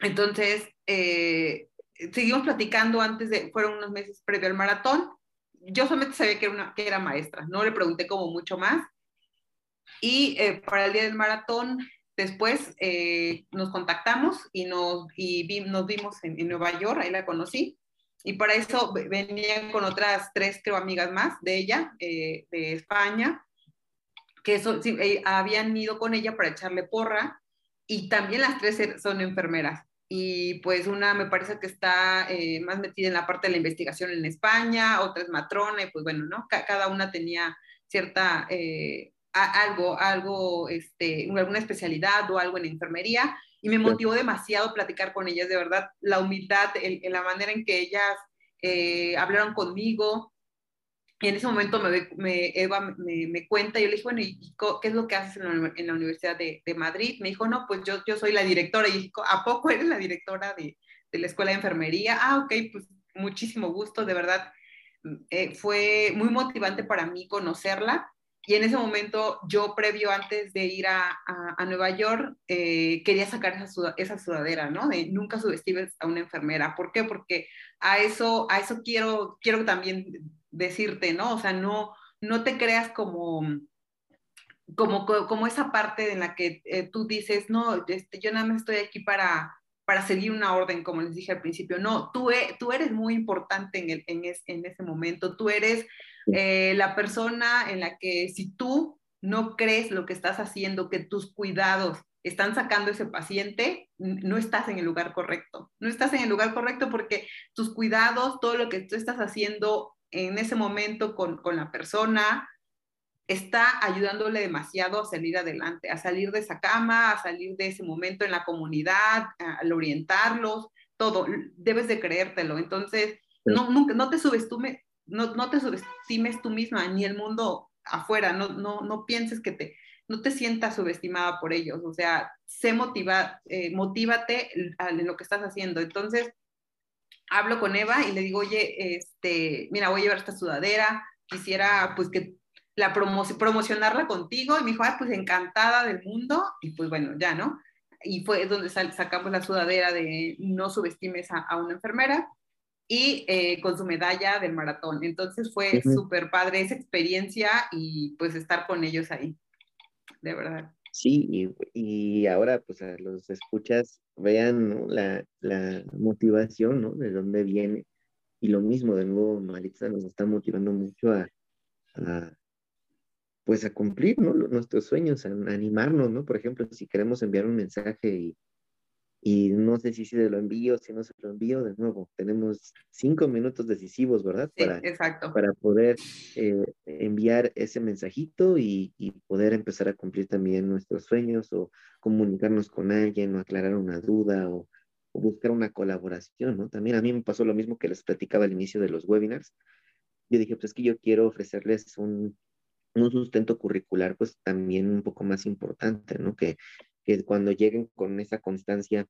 entonces, eh, seguimos platicando antes de, fueron unos meses previo al maratón. Yo solamente sabía que era, una, que era maestra, no le pregunté como mucho más. Y eh, para el día del maratón Después eh, nos contactamos y nos, y nos vimos en, Nueva York, ahí la conocí. Y para eso venía con otras tres, creo, amigas más de ella, eh, de España, que eh, habían ido con ella para echarle porra. Y también las tres er, son enfermeras. Y pues una me parece que está más metida en la parte de la investigación en España, otra es matrona, y pues bueno, ¿no? cada una tenía cierta algo, algo, este, alguna especialidad o algo en enfermería y me motivó demasiado platicar con ellas, de verdad, la humildad, en la manera en que ellas eh, hablaron conmigo. Y en ese momento me, me Eva me, me, cuenta, y yo le dije, bueno, ¿y qué es lo que haces en la, en la Universidad de, de, Madrid? Me dijo, no, pues yo, yo soy la directora. Y dije, ¿a poco eres la directora de, de la Escuela de Enfermería? Ah, ok, pues muchísimo gusto, de verdad. Eh, fue muy motivante para mí conocerla y en ese momento, yo previo antes de ir a, a, Nueva York, eh, quería sacar esa, esa sudadera, ¿no? De nunca subestimes a una enfermera. ¿Por qué? Porque a eso, a eso quiero, quiero también decirte, ¿no? O sea, no, no te creas como, como, como esa parte en la que eh, tú dices, no, este, yo nada más estoy aquí para, para seguir una orden, como les dije al principio. No, tú, e, tú eres muy importante en, el, en, en ese momento. Tú eres eh, la persona en la que si tú no crees lo que estás haciendo, que tus cuidados están sacando ese paciente, no estás en el lugar correcto. No estás en el lugar correcto porque tus cuidados, todo lo que tú estás haciendo en ese momento con, con la persona, está ayudándole demasiado a salir adelante, a salir de esa cama, a salir de ese momento en la comunidad, al orientarlos, todo. Debes de creértelo. Entonces, no, nunca, no te subestimes, no, no te subestimes tú misma ni el mundo afuera, no, no, no pienses que te, no te sientas subestimada por ellos, o sea, sé motiva, eh, motívate en lo que estás haciendo. Entonces, hablo con Eva y le digo, oye, este, mira, voy a llevar esta sudadera, quisiera pues que la promocionarla contigo, y me dijo, ah, pues encantada del mundo, y pues bueno, ya, ¿no? Y fue donde sacamos la sudadera de no subestimes a, a una enfermera, y eh, con su medalla del maratón. Entonces fue súper padre esa experiencia y pues estar con ellos ahí, de verdad. Sí, y, ahora pues a los escuchas vean la, la, motivación, ¿no? De dónde viene. Y lo mismo, de nuevo, Maritza nos está motivando mucho a, a pues a cumplir, ¿no? Nuestros sueños, a animarnos, ¿no? Por ejemplo, si queremos enviar un mensaje y y no sé si se lo envío, si no se lo envío, de nuevo, tenemos cinco minutos decisivos, ¿verdad? Para, exacto. para poder eh, enviar ese mensajito y, y, poder empezar a cumplir también nuestros sueños o comunicarnos con alguien o aclarar una duda o, o, buscar una colaboración, ¿no? También a mí me pasó lo mismo que les platicaba al inicio de los webinars. Yo dije, pues es que yo quiero ofrecerles un, un sustento curricular, pues también un poco más importante, ¿no? Que, que cuando lleguen con esa constancia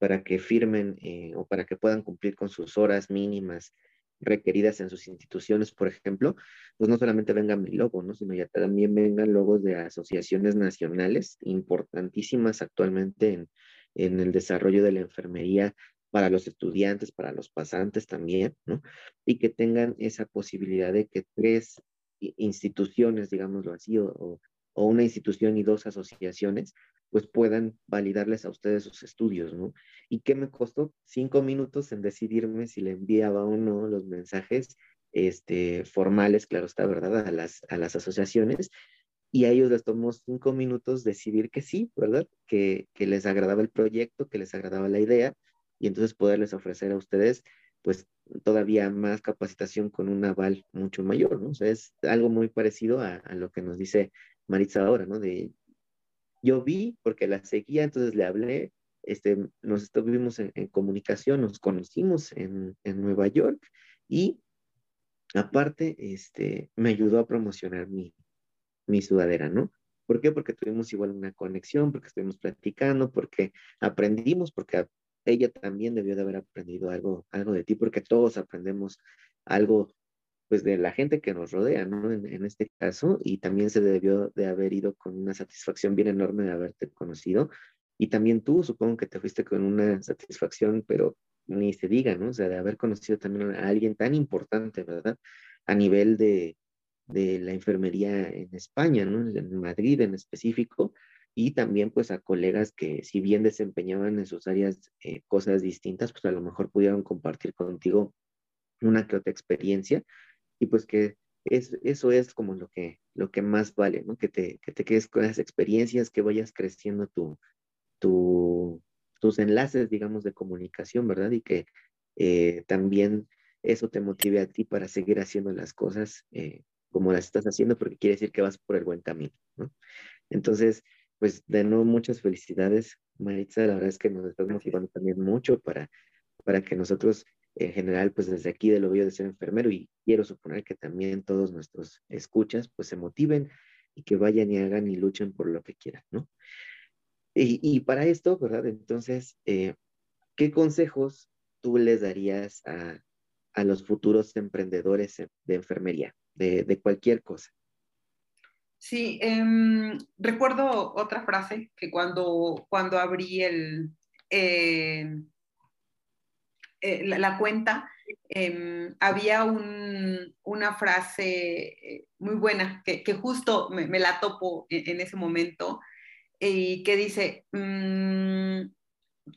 para que firmen eh, o para que puedan cumplir con sus horas mínimas requeridas en sus instituciones, por ejemplo, pues no solamente venga mi logo, ¿no? Sino ya también vengan logos de asociaciones nacionales importantísimas actualmente en, en el desarrollo de la enfermería para los estudiantes, para los pasantes también, ¿no? Y que tengan esa posibilidad de que tres instituciones, digámoslo así, o, o una institución y dos asociaciones, pues puedan validarles a ustedes sus estudios, ¿no? ¿Y qué me costó? Cinco minutos en decidirme si le enviaba o no los mensajes este, formales, claro está, ¿verdad? A las, a las asociaciones. Y a ellos les tomó cinco minutos decidir que sí, ¿verdad? Que, que les agradaba el proyecto, que les agradaba la idea, y entonces poderles ofrecer a ustedes, pues, todavía más capacitación con un aval mucho mayor, ¿no? O sea, es algo muy parecido a, lo que nos dice Maritza ahora, ¿no? De yo vi porque la seguía, entonces le hablé, este, nos estuvimos en, comunicación, nos conocimos en, en, Nueva York y aparte, este, me ayudó a promocionar mi, mi sudadera, ¿no? ¿Por qué? Porque tuvimos igual una conexión, porque estuvimos platicando, porque aprendimos, porque ella también debió de haber aprendido algo, algo de ti, porque todos aprendemos algo pues de la gente que nos rodea, ¿no? En, este caso, y también se debió de haber ido con una satisfacción bien enorme de haberte conocido, y también tú supongo que te fuiste con una satisfacción, pero ni se diga, ¿no? O sea, de haber conocido también a alguien tan importante, ¿verdad? A nivel de, de la enfermería en España, ¿no? En Madrid en específico, y también pues a colegas que si bien desempeñaban en sus áreas eh, cosas distintas, pues a lo mejor pudieron compartir contigo una que otra experiencia y pues que es, eso es como lo que, lo que más vale, ¿no? Que te, que te quedes con esas experiencias, que vayas creciendo tu, tu, tus enlaces, digamos, de comunicación, ¿verdad? Y que eh, también eso te motive a ti para seguir haciendo las cosas eh, como las estás haciendo, porque quiere decir que vas por el buen camino, ¿no? Entonces, pues de nuevo, muchas felicidades, Maritza, la verdad es que nos estás motivando también mucho para, para que nosotros en general, pues desde aquí de lo veo de ser enfermero y quiero suponer que también todos nuestros escuchas pues se motiven y que vayan y hagan y luchen por lo que quieran, ¿no? Y, para esto, ¿verdad? Entonces, eh, ¿qué consejos tú les darías a, a los futuros emprendedores de enfermería, de, de cualquier cosa? Sí, em, recuerdo otra frase que cuando, cuando abrí el, eh, eh, la, cuenta, em, había una frase eh, muy buena que, justo me, la topo en, ese momento y que dice, mm,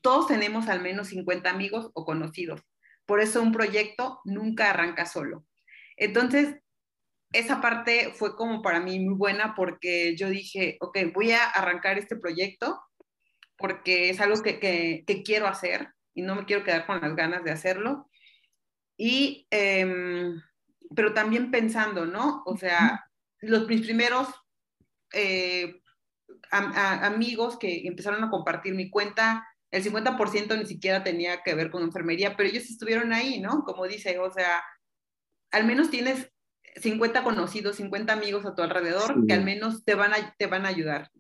todos tenemos al menos 50 amigos o conocidos, por eso un proyecto nunca arranca solo. Entonces, esa parte fue como para mí muy buena porque yo dije, ok, voy a arrancar este proyecto porque es algo que quiero hacer y no me quiero quedar con las ganas de hacerlo. Y, em, pero también pensando, ¿no? O sea, los mis primeros eh, amigos que empezaron a compartir mi cuenta, el 50% ni siquiera tenía que ver con enfermería, pero ellos estuvieron ahí, ¿no? Como dice, o sea, al menos tienes 50 conocidos, 50 amigos a tu alrededor que al menos te van a, te van a ayudar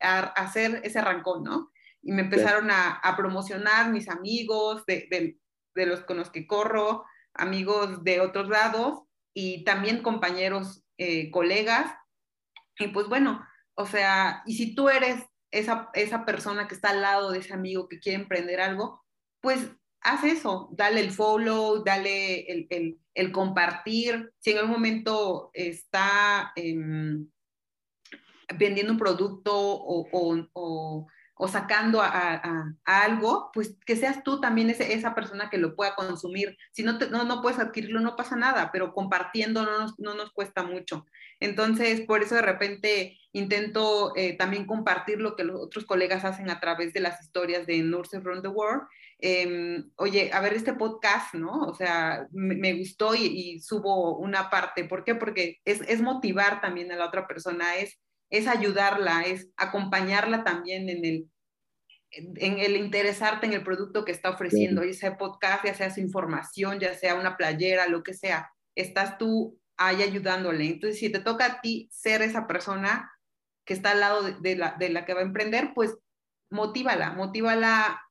a, hacer ese arrancón, ¿no? Y me empezaron a, a, promocionar mis amigos de, de, de, los con los que corro, amigos de otros lados y también compañeros, eh, colegas. Y pues bueno, o sea, y si tú eres esa, esa persona que está al lado de ese amigo que quiere emprender algo, pues haz eso, dale el follow, dale el, el, el compartir. Si en algún momento está eh, vendiendo un producto o, o, o o sacando a, algo, pues que seas tú también esa persona que lo pueda consumir. Si no, no, no, puedes adquirirlo, no pasa nada, pero compartiendo no nos, no nos cuesta mucho. Entonces, por eso de repente intento eh, también compartir lo que los otros colegas hacen a través de las historias de Nurses Around the World. Em, oye, a ver este podcast, ¿no? O sea, me, gustó y, y, subo una parte. ¿Por qué? Porque es, es motivar también a la otra persona, es es ayudarla, es acompañarla también en el, en el interesarte en el producto que está ofreciendo, ya sea podcast, ya sea su información, ya sea una playera, lo que sea, estás tú ahí ayudándole. Entonces, si te toca a ti ser esa persona que está al lado de, la, de la que va a emprender, pues motívala, motívala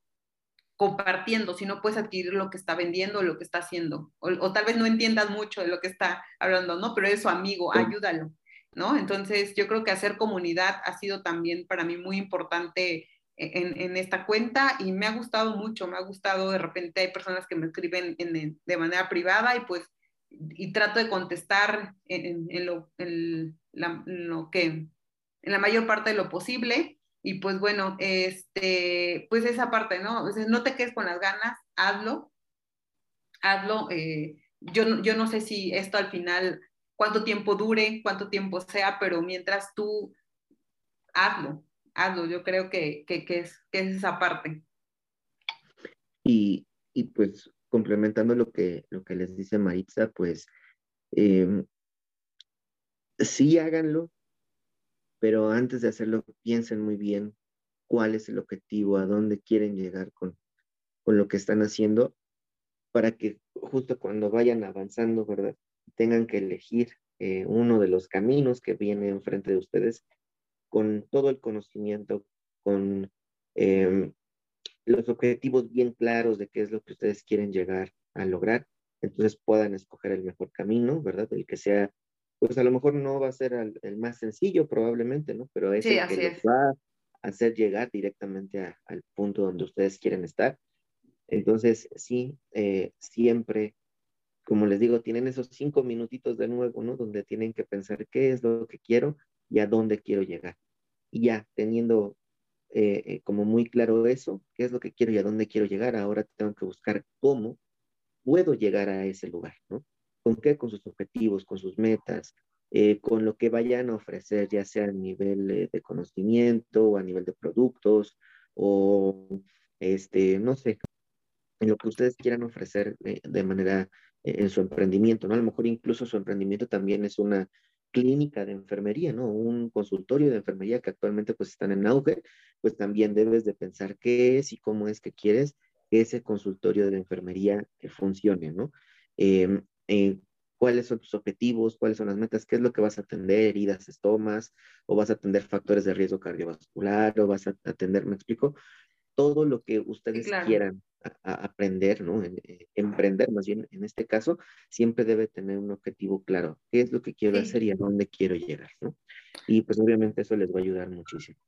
compartiendo, si no puedes adquirir lo que está vendiendo o lo que está haciendo, o, tal vez no entiendas mucho de lo que está hablando, ¿no? Pero es su amigo, ayúdalo, ¿no? Entonces yo creo que hacer comunidad ha sido también para mí muy importante en, esta cuenta y me ha gustado mucho, me ha gustado, de repente hay personas que me escriben de manera privada y pues, y trato de contestar en, lo, lo, que, en la mayor parte de lo posible. Y pues bueno, este, pues esa parte, ¿no? no te quedes con las ganas, hazlo, hazlo. Eh, yo, yo no sé si esto al final, cuánto tiempo dure, cuánto tiempo sea, pero mientras tú hazlo, hazlo, yo creo que, que, es, que es esa parte. Y, y, pues complementando lo que, lo que les dice Maritza, pues eh, sí háganlo, pero antes de hacerlo piensen muy bien cuál es el objetivo, a dónde quieren llegar con, con lo que están haciendo, para que justo cuando vayan avanzando, ¿verdad? Tengan que elegir eh, uno de los caminos que viene enfrente de ustedes con todo el conocimiento, con em, los objetivos bien claros de qué es lo que ustedes quieren llegar a lograr, entonces puedan escoger el mejor camino, ¿verdad? El que sea, pues a lo mejor no va a ser el, más sencillo probablemente, ¿no? Pero es el que les va a hacer llegar directamente al punto donde ustedes quieren estar. Entonces, sí, eh, siempre, como les digo, tienen esos cinco minutitos de nuevo, ¿no? Donde tienen que pensar qué es lo que quiero y a dónde quiero llegar. Y ya teniendo eh, eh, como muy claro eso, qué es lo que quiero y a dónde quiero llegar, ahora tengo que buscar cómo puedo llegar a ese lugar, ¿no? ¿Con qué? Con sus objetivos, con sus metas, eh, con lo que vayan a ofrecer, ya sea a nivel de conocimiento o a nivel de productos o, este, no sé, en lo que ustedes quieran ofrecer de manera en su emprendimiento, ¿no? A lo mejor incluso su emprendimiento también es una clínica de enfermería, ¿no? Un consultorio de enfermería que actualmente pues están en auge, pues también debes de pensar qué es y cómo es que quieres que ese consultorio de enfermería que funcione, ¿no? Em, eh, cuáles son tus objetivos, cuáles son las metas, qué es lo que vas a atender, heridas, estomas, o vas a atender factores de riesgo cardiovascular, o vas a atender, me explico, todo lo que ustedes quieran aprender, ¿no? Eh, emprender más bien en este caso, siempre debe tener un objetivo claro, qué es lo que quiero hacer y a dónde quiero llegar, ¿no? Y pues obviamente eso les va a ayudar muchísimo.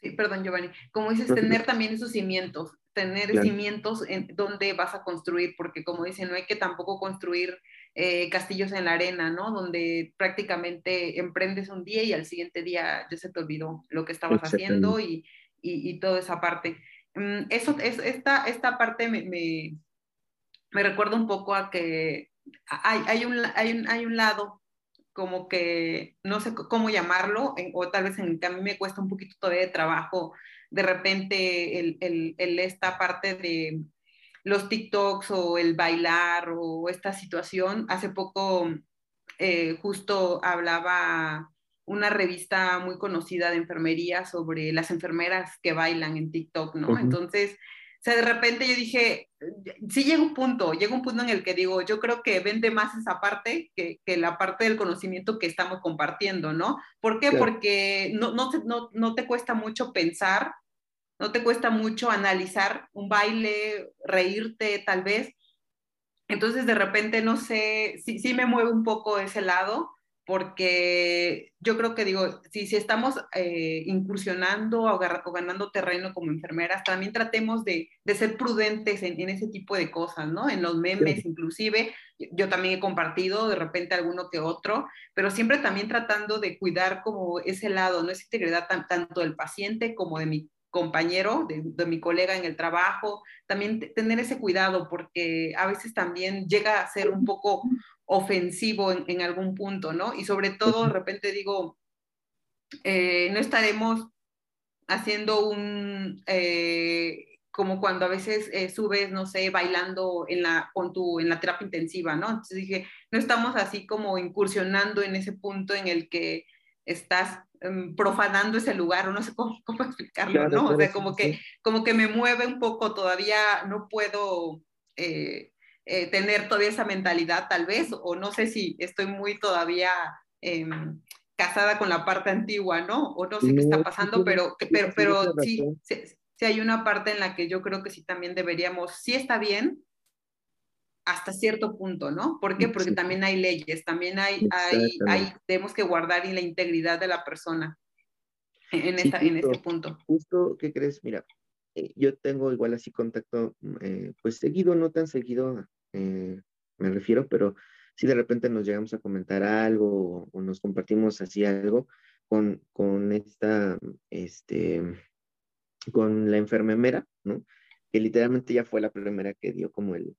Sí, perdón Giovanni, como dices, tener también esos cimientos, tener cimientos en donde vas a construir, porque como dicen, no hay que tampoco construir eh, castillos en la arena, ¿no? Donde prácticamente emprendes un día y al siguiente día ya se te olvidó lo que estabas haciendo y, y, y toda esa parte. Mm, eso, es, esta, esta parte me, me, me, recuerda un poco a que hay, hay, un, hay, un, hay un lado como que no sé cómo llamarlo, o tal vez en que a mí me cuesta un poquito todavía de trabajo, de repente el, el, esta parte de los TikToks o el bailar o esta situación. Hace poco eh, justo hablaba una revista muy conocida de enfermería sobre las enfermeras que bailan en TikTok, ¿no? Entonces, o sea, de repente yo dije, sí llega un punto, llega un punto en el que digo, yo creo que vende más esa parte que, que la parte del conocimiento que estamos compartiendo, ¿no? ¿Por qué? Porque no, no, no, no te cuesta mucho pensar, no te cuesta mucho analizar un baile, reírte tal vez. Entonces, de repente, no sé, sí, sí me mueve un poco ese lado, porque yo creo que digo, si, si estamos eh, incursionando o, ganando terreno como enfermeras, también tratemos de, de ser prudentes en, en, ese tipo de cosas, ¿no? En los memes inclusive, yo también he compartido de repente alguno que otro, pero siempre también tratando de cuidar como ese lado, ¿no? Esa integridad tanto del paciente como de mi compañero, de, de, mi colega en el trabajo, también tener ese cuidado porque a veces también llega a ser un poco ofensivo en, algún punto, ¿no? Y sobre todo, de repente digo, eh, no estaremos haciendo un, eh, como cuando a veces eh, subes, no sé, bailando en la, con tu, en la terapia intensiva, ¿no? Entonces dije, no estamos así como incursionando en ese punto en el que estás em, profanando ese lugar, o no sé cómo, [laughs] cómo explicarlo, ¿no? O sea, como que, como que me mueve un poco, todavía no puedo eh, tener todavía esa mentalidad tal vez, o no sé si estoy muy todavía em, casada con la parte antigua, ¿no? O no sé qué está pasando, pero, pero, pero sí, sí, sí hay una parte en la que yo creo que sí también deberíamos, sí está bien, hasta cierto punto, ¿no? ¿Por qué? Porque también hay leyes, también hay, hay, hay, tenemos que guardar la integridad de la persona en, esta, en este punto. Justo, ¿qué crees? Mira, eh, yo tengo igual así contacto, eh, pues seguido, no tan seguido, eh, me refiero, pero si de repente nos llegamos a comentar algo o, nos compartimos así algo con, con esta, este, con la enfermera, ¿no? Que literalmente ya fue la primera que dio como el,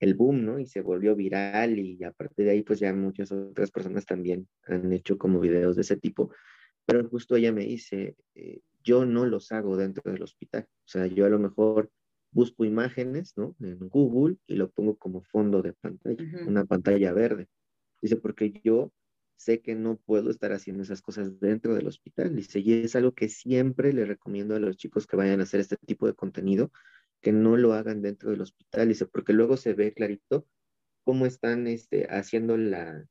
el boom, ¿no? Y se volvió viral y a partir de ahí pues ya muchas otras personas también han hecho como videos de ese tipo. Pero justo ella me dice, eh, yo no los hago dentro del hospital. O sea, yo a lo mejor busco imágenes, ¿no? En Google y lo pongo como fondo de pantalla, una pantalla verde. Dice, porque yo sé que no puedo estar haciendo esas cosas dentro del hospital. Dice, y es algo que siempre le recomiendo a los chicos que vayan a hacer este tipo de contenido, que no lo hagan dentro del hospital, dice, porque luego se ve clarito cómo están este, haciendo la,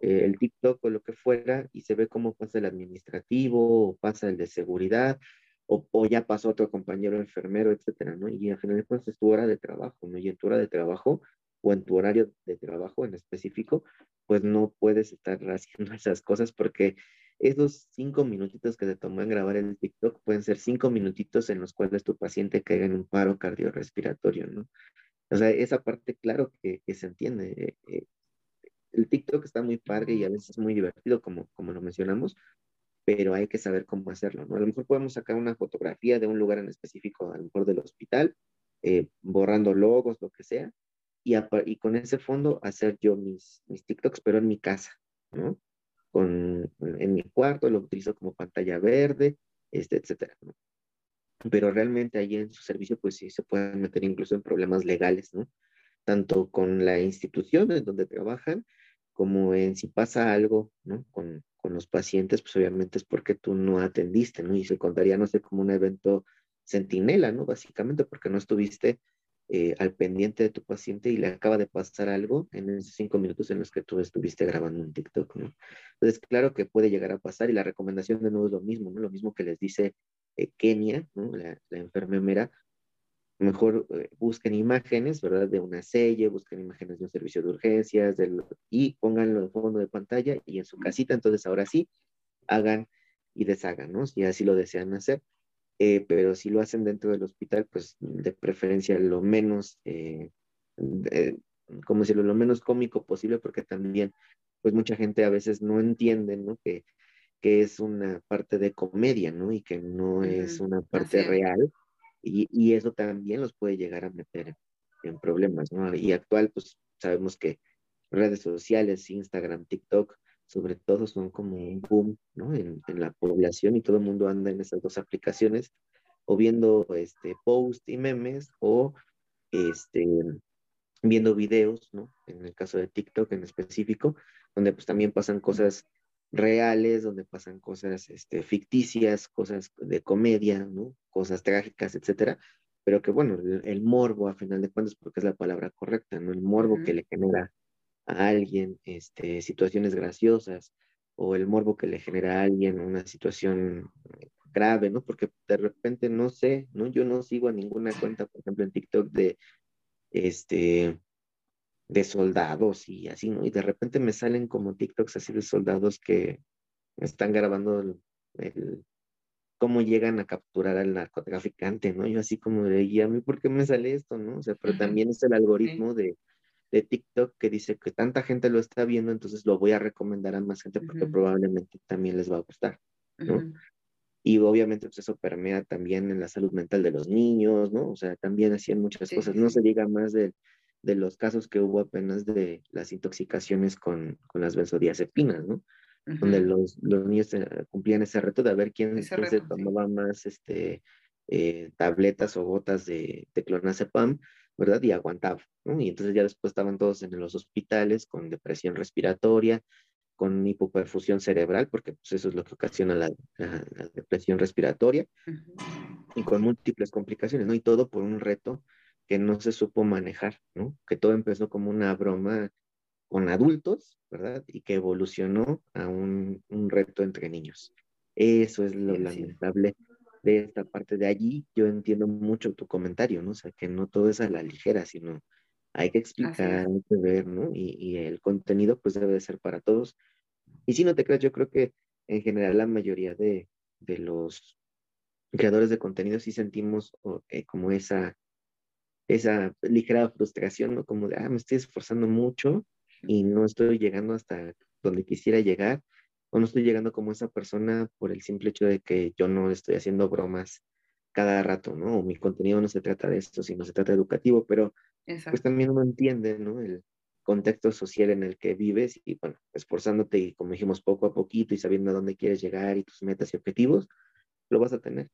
eh, el TikTok o lo que fuera, y se ve cómo pasa el administrativo, o pasa el de seguridad, o, o, ya pasó otro compañero enfermero, etcétera, ¿no? Y al final de cuentas es tu hora de trabajo, ¿no? Y en tu hora de trabajo, o en tu horario de trabajo en específico, pues no puedes estar [laughs] haciendo esas cosas porque esos cinco minutitos que te tomó en grabar el TikTok pueden ser cinco minutitos en los cuales tu paciente caiga en un paro cardiorrespiratorio, ¿no? O sea, esa parte, claro que, se entiende. Eh, eh, el TikTok está muy padre y a veces muy divertido, como, como lo mencionamos, pero hay que saber cómo hacerlo, ¿no? A lo mejor podemos sacar una fotografía de un lugar en específico, a lo mejor del hospital, eh, borrando logos, lo que sea, y, y, con ese fondo hacer yo mis, mis TikToks, pero en mi casa, ¿no? con, en mi cuarto, lo utilizo como pantalla verde, este, etcétera. ¿no? Pero realmente ahí en su servicio, pues sí se pueden meter incluso en problemas legales, ¿no? Tanto con la institución en donde trabajan, como en si pasa algo, ¿no? Con, con los pacientes, pues obviamente es porque tú no atendiste, ¿no? Y se contaría, no sé, como un evento centinela, ¿no? Básicamente porque no estuviste eh, al pendiente de tu paciente y le acaba de pasar algo en esos cinco minutos en los que tú estuviste grabando un TikTok, ¿no? Entonces, claro que puede llegar a pasar y la recomendación de nuevo es lo mismo, ¿no? Lo mismo que les dice eh, Kenia. La, la enfermera, mejor eh, busquen imágenes, ¿verdad? De una sella, busquen imágenes de un servicio de urgencias y pónganlo en fondo de pantalla y en su casita, entonces ahora sí, hagan y deshagan, ¿no? Si así lo desean hacer. Eh, pero si lo hacen dentro del hospital, pues de preferencia lo menos, eh, como decirlo, lo menos cómico posible, porque también, pues mucha gente a veces no entiende, ¿no? Que, que es una parte de comedia, ¿no? Y que no es una parte real. Y, y, eso también los puede llegar a meter en, problemas, ¿no? Y actual, pues sabemos que redes sociales, Instagram, TikTok, sobre todo son como un boom ¿no? en, en, la población y todo el mundo anda en esas dos aplicaciones o viendo este, post y memes o este, viendo videos, ¿no? En el caso de TikTok en específico, donde pues también pasan cosas reales, donde pasan cosas este, ficticias, cosas de comedia, ¿no? Cosas trágicas, etcétera, pero que bueno, el, morbo a final de cuentas, porque es la palabra correcta, ¿no? El morbo que le genera a alguien este, situaciones graciosas o el morbo que le genera a alguien una situación grave, ¿no? Porque de repente no sé, ¿no? Yo no sigo a ninguna cuenta, por ejemplo, en TikTok de, este, de soldados y así, ¿no? Y de repente me salen como TikToks así de soldados que están grabando el, cómo llegan a capturar al narcotraficante, ¿no? Yo así como de, ¿y a mí por qué me sale esto, no? O sea, pero también es el algoritmo de de TikTok que dice que tanta gente lo está viendo, entonces lo voy a recomendar a más gente porque probablemente también les va a gustar, ¿no? Y obviamente pues eso permea también en la salud mental de los niños, ¿no? O sea, también hacían muchas cosas. No se diga más de, de, los casos que hubo apenas de las intoxicaciones con, con las benzodiazepinas, ¿no? Donde los, los niños eh, cumplían ese reto de ver quién, se tomaba más este, eh, tabletas o gotas de, de clonazepam ¿verdad? Y aguantaba, ¿no? Y entonces ya después estaban todos en los hospitales con depresión respiratoria, con hipoperfusión cerebral, porque pues eso es lo que ocasiona la, depresión respiratoria, y con múltiples complicaciones, ¿no? Y todo por un reto que no se supo manejar, ¿no? Que todo empezó como una broma con adultos, ¿verdad? Y que evolucionó a un, un reto entre niños. Eso es lo lamentable de esta parte de allí, yo entiendo mucho tu comentario, ¿no? O sea, que no todo es a la ligera, sino hay que explicar, hay que ver, ¿no? Y, y, el contenido pues debe de ser para todos. Y si no te creas, yo creo que en general la mayoría de, de los creadores de contenido sí sentimos eh, como esa, esa ligera frustración, ¿no? Como de, ah, me estoy esforzando mucho y no estoy llegando hasta donde quisiera llegar, o no estoy llegando como esa persona por el simple hecho de que yo no estoy haciendo bromas cada rato, ¿no? O mi contenido no se trata de esto, sino se trata de educativo, pero pues también uno entiende, ¿no? El contexto social en el que vives y, bueno, esforzándote y, como dijimos, poco a poquito y sabiendo a dónde quieres llegar y tus metas y objetivos, lo vas a tener.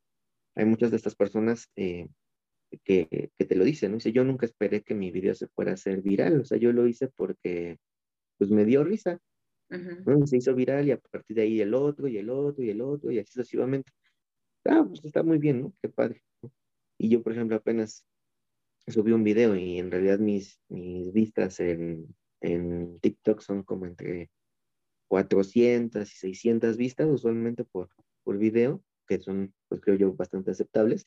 Hay muchas de estas personas eh, que, que, te lo dicen, ¿no? Dice, yo nunca esperé que mi video se fuera a hacer viral, o sea, yo lo hice porque, pues, me dio risa, Se hizo viral y a partir de ahí el otro y el otro y el otro y así sucesivamente. Ah, pues está muy bien, ¿no? Qué padre. Y yo, por ejemplo, apenas subí un video y en realidad mis, mis vistas en, en TikTok son como entre 400 y 600 vistas usualmente por, por video, que son, pues creo yo, bastante aceptables.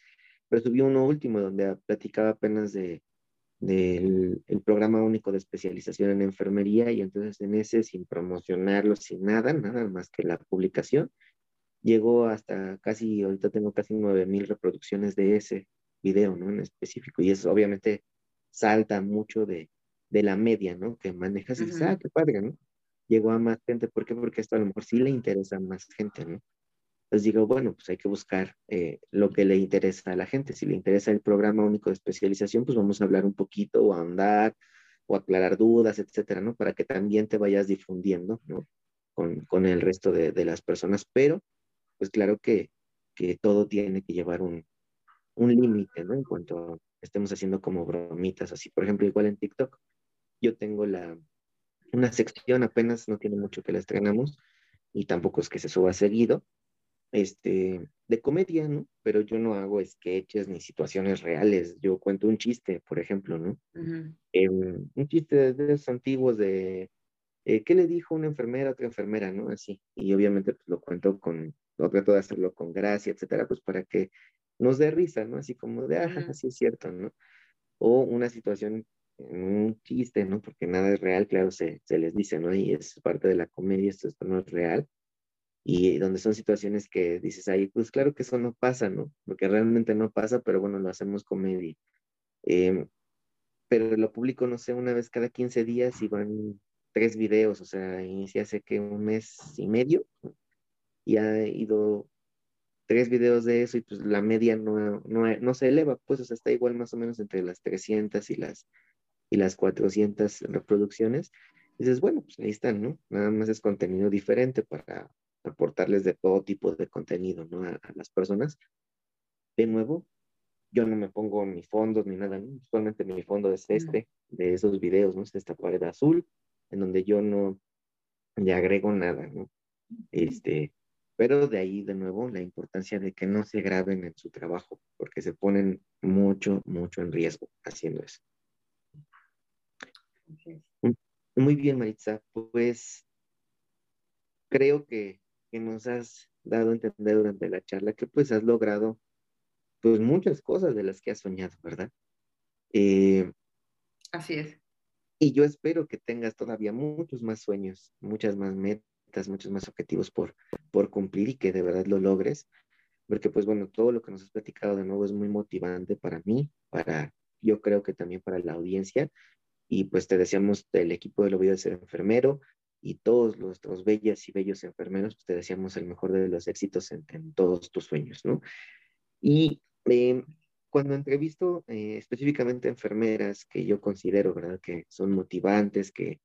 Pero subí uno último donde platicaba apenas de, del el programa único de especialización en enfermería y entonces en ese, sin promocionarlo, sin nada, nada más que la publicación, llegó hasta casi, ahorita tengo casi 9000 reproducciones de ese video, ¿no? En específico. Y eso obviamente salta mucho de, de la media, ¿no? Que manejas y dices, ah, qué padre, ¿no? Llegó a más gente. ¿Por qué? Porque esto a lo mejor sí le interesa a más gente, ¿no? Entonces digo, bueno, pues hay que buscar eh, lo que le interesa a la gente. Si le interesa el programa único de especialización, pues vamos a hablar un poquito o a andar o aclarar dudas, etcétera, ¿no? Para que también te vayas difundiendo, ¿no? Con, con el resto de, de, las personas. Pero, pues claro que, que todo tiene que llevar un, un límite, ¿no? En cuanto estemos haciendo como bromitas, así. Por ejemplo, igual en TikTok, yo tengo la, una sección, apenas no tiene mucho que la estrenamos, y tampoco es que se suba seguido, este, de comedia, ¿no? Pero yo no hago sketches ni situaciones reales, yo cuento un chiste, por ejemplo, ¿no? Em, un chiste de esos antiguos de, eh, ¿qué le dijo una enfermera a otra enfermera, ¿no? Así, y obviamente pues, lo cuento con, lo trato de hacerlo con gracia, etcétera, pues para que nos dé risa, ¿no? Así como de, ah, sí es cierto, ¿no? O una situación, un chiste, ¿no? Porque nada es real, claro, se, se les dice, ¿no? Y es parte de la comedia, esto, esto no es real. Y donde son situaciones que dices ahí, pues claro que eso no pasa, ¿no? Porque realmente no pasa, pero bueno, lo hacemos comedia. Eh, pero lo publico, no sé, una vez cada 15 días y van tres videos, o sea, inicia hace que un mes y medio y ha ido tres videos de eso y pues la media no, no, no, se eleva, pues o sea, está igual más o menos entre las 300 y las, y las 400 reproducciones. Y dices, bueno, pues ahí están, ¿no? Nada más es contenido diferente para aportarles de todo tipo de contenido, ¿no? A, las personas. De nuevo, yo no me pongo ni fondos ni nada, ¿no? Usualmente mi fondo es este, de esos videos, ¿no? Es esta pared azul, en donde yo no le agrego nada, ¿no? Este, pero de ahí, de nuevo, la importancia de que no se graben en su trabajo, porque se ponen mucho, mucho en riesgo haciendo eso. Muy bien, Maritza. Pues creo que, que, nos has dado a entender durante la charla que pues has logrado pues muchas cosas de las que has soñado, ¿verdad? Eh, Así es. Y yo espero que tengas todavía muchos más sueños, muchas más metas muchos más objetivos por, por cumplir y que de verdad lo logres, porque pues bueno, todo lo que nos has platicado de nuevo es muy motivante para mí, para yo creo que también para la audiencia, y pues te deseamos del equipo de lo de ser enfermero y todos nuestros bellas y bellos enfermeros, pues te deseamos el mejor de los éxitos en, todos tus sueños, ¿no? Y eh, cuando entrevisto eh, específicamente enfermeras que yo considero, ¿verdad? Que son motivantes, que,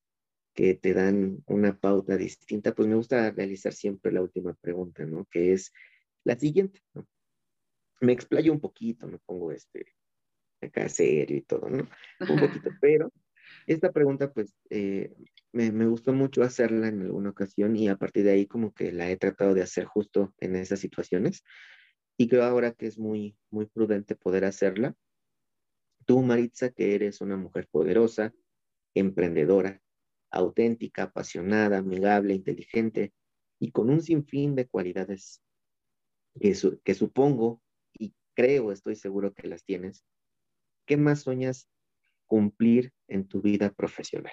que te dan una pauta distinta, pues me gusta realizar siempre la última pregunta, ¿no? Que es la siguiente, ¿no? Me explayo un poquito, me pongo este, acá serio y todo, ¿no? Un poquito, pero esta pregunta, pues, eh, me, me, gustó mucho hacerla en alguna ocasión y a partir de ahí como que la he tratado de hacer justo en esas situaciones y creo ahora que es muy, muy prudente poder hacerla. Tú, Maritza, que eres una mujer poderosa, emprendedora, auténtica, apasionada, amigable, inteligente y con un sinfín de cualidades que, supongo creo, estoy seguro que las tienes. ¿Qué más sueñas cumplir en tu vida profesional?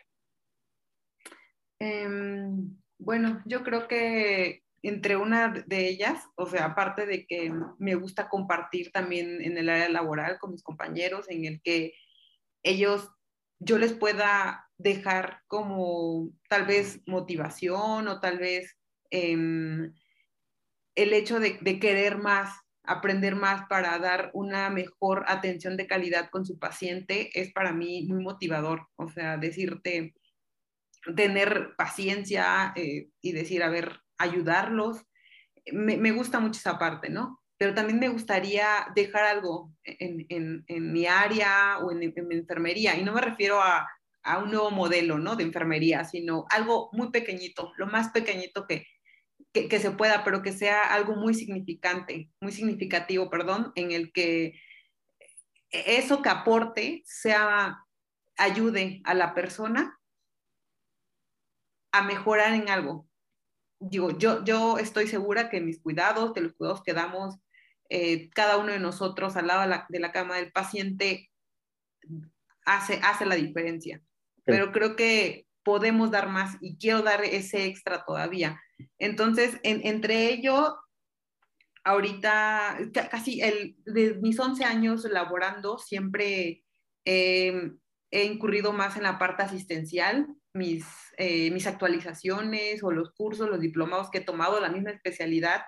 Em, bueno, yo creo que entre una de ellas, o sea, aparte de que me gusta compartir también en el área laboral con mis compañeros, en el que ellos, yo les pueda dejar como tal vez motivación o tal vez em, el hecho de, de, querer más, aprender más para dar una mejor atención de calidad con su paciente es para mí muy motivador. O sea, decirte, tener paciencia eh, y decir, a ver, ayudarlos. Me, me, gusta mucho esa parte, ¿no? Pero también me gustaría dejar algo en, en, mi área o en, en, mi enfermería. Y no me refiero a, a, un nuevo modelo, ¿no? De enfermería, sino algo muy pequeñito, lo más pequeñito que, que, que se pueda, pero que sea algo muy significante, muy significativo, perdón, en el que eso que aporte sea, ayude a la persona a mejorar en algo. Digo, yo, yo estoy segura que mis cuidados, de los cuidados que damos eh, cada uno de nosotros al lado de la, de la, cama del paciente, hace, hace la diferencia. Pero creo que podemos dar más y quiero dar ese extra todavía. Entonces, en, entre ello, ahorita, casi el, de mis 11 años laborando, siempre eh, he incurrido más en la parte asistencial, mis, eh, mis actualizaciones o los cursos, los diplomados que he tomado, la misma especialidad,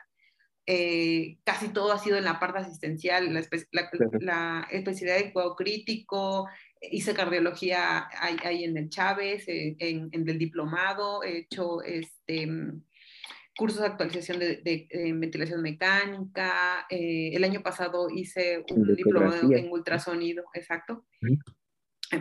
eh, casi todo ha sido en la parte asistencial, la, espe la, la especialidad de cuidado crítico, hice cardiología ahí, ahí en el Chávez, eh, en, en, el diplomado, he hecho este, cursos de actualización de, de, de ventilación mecánica, eh, el año pasado hice un diplomado en ultrasonido, exacto. -huh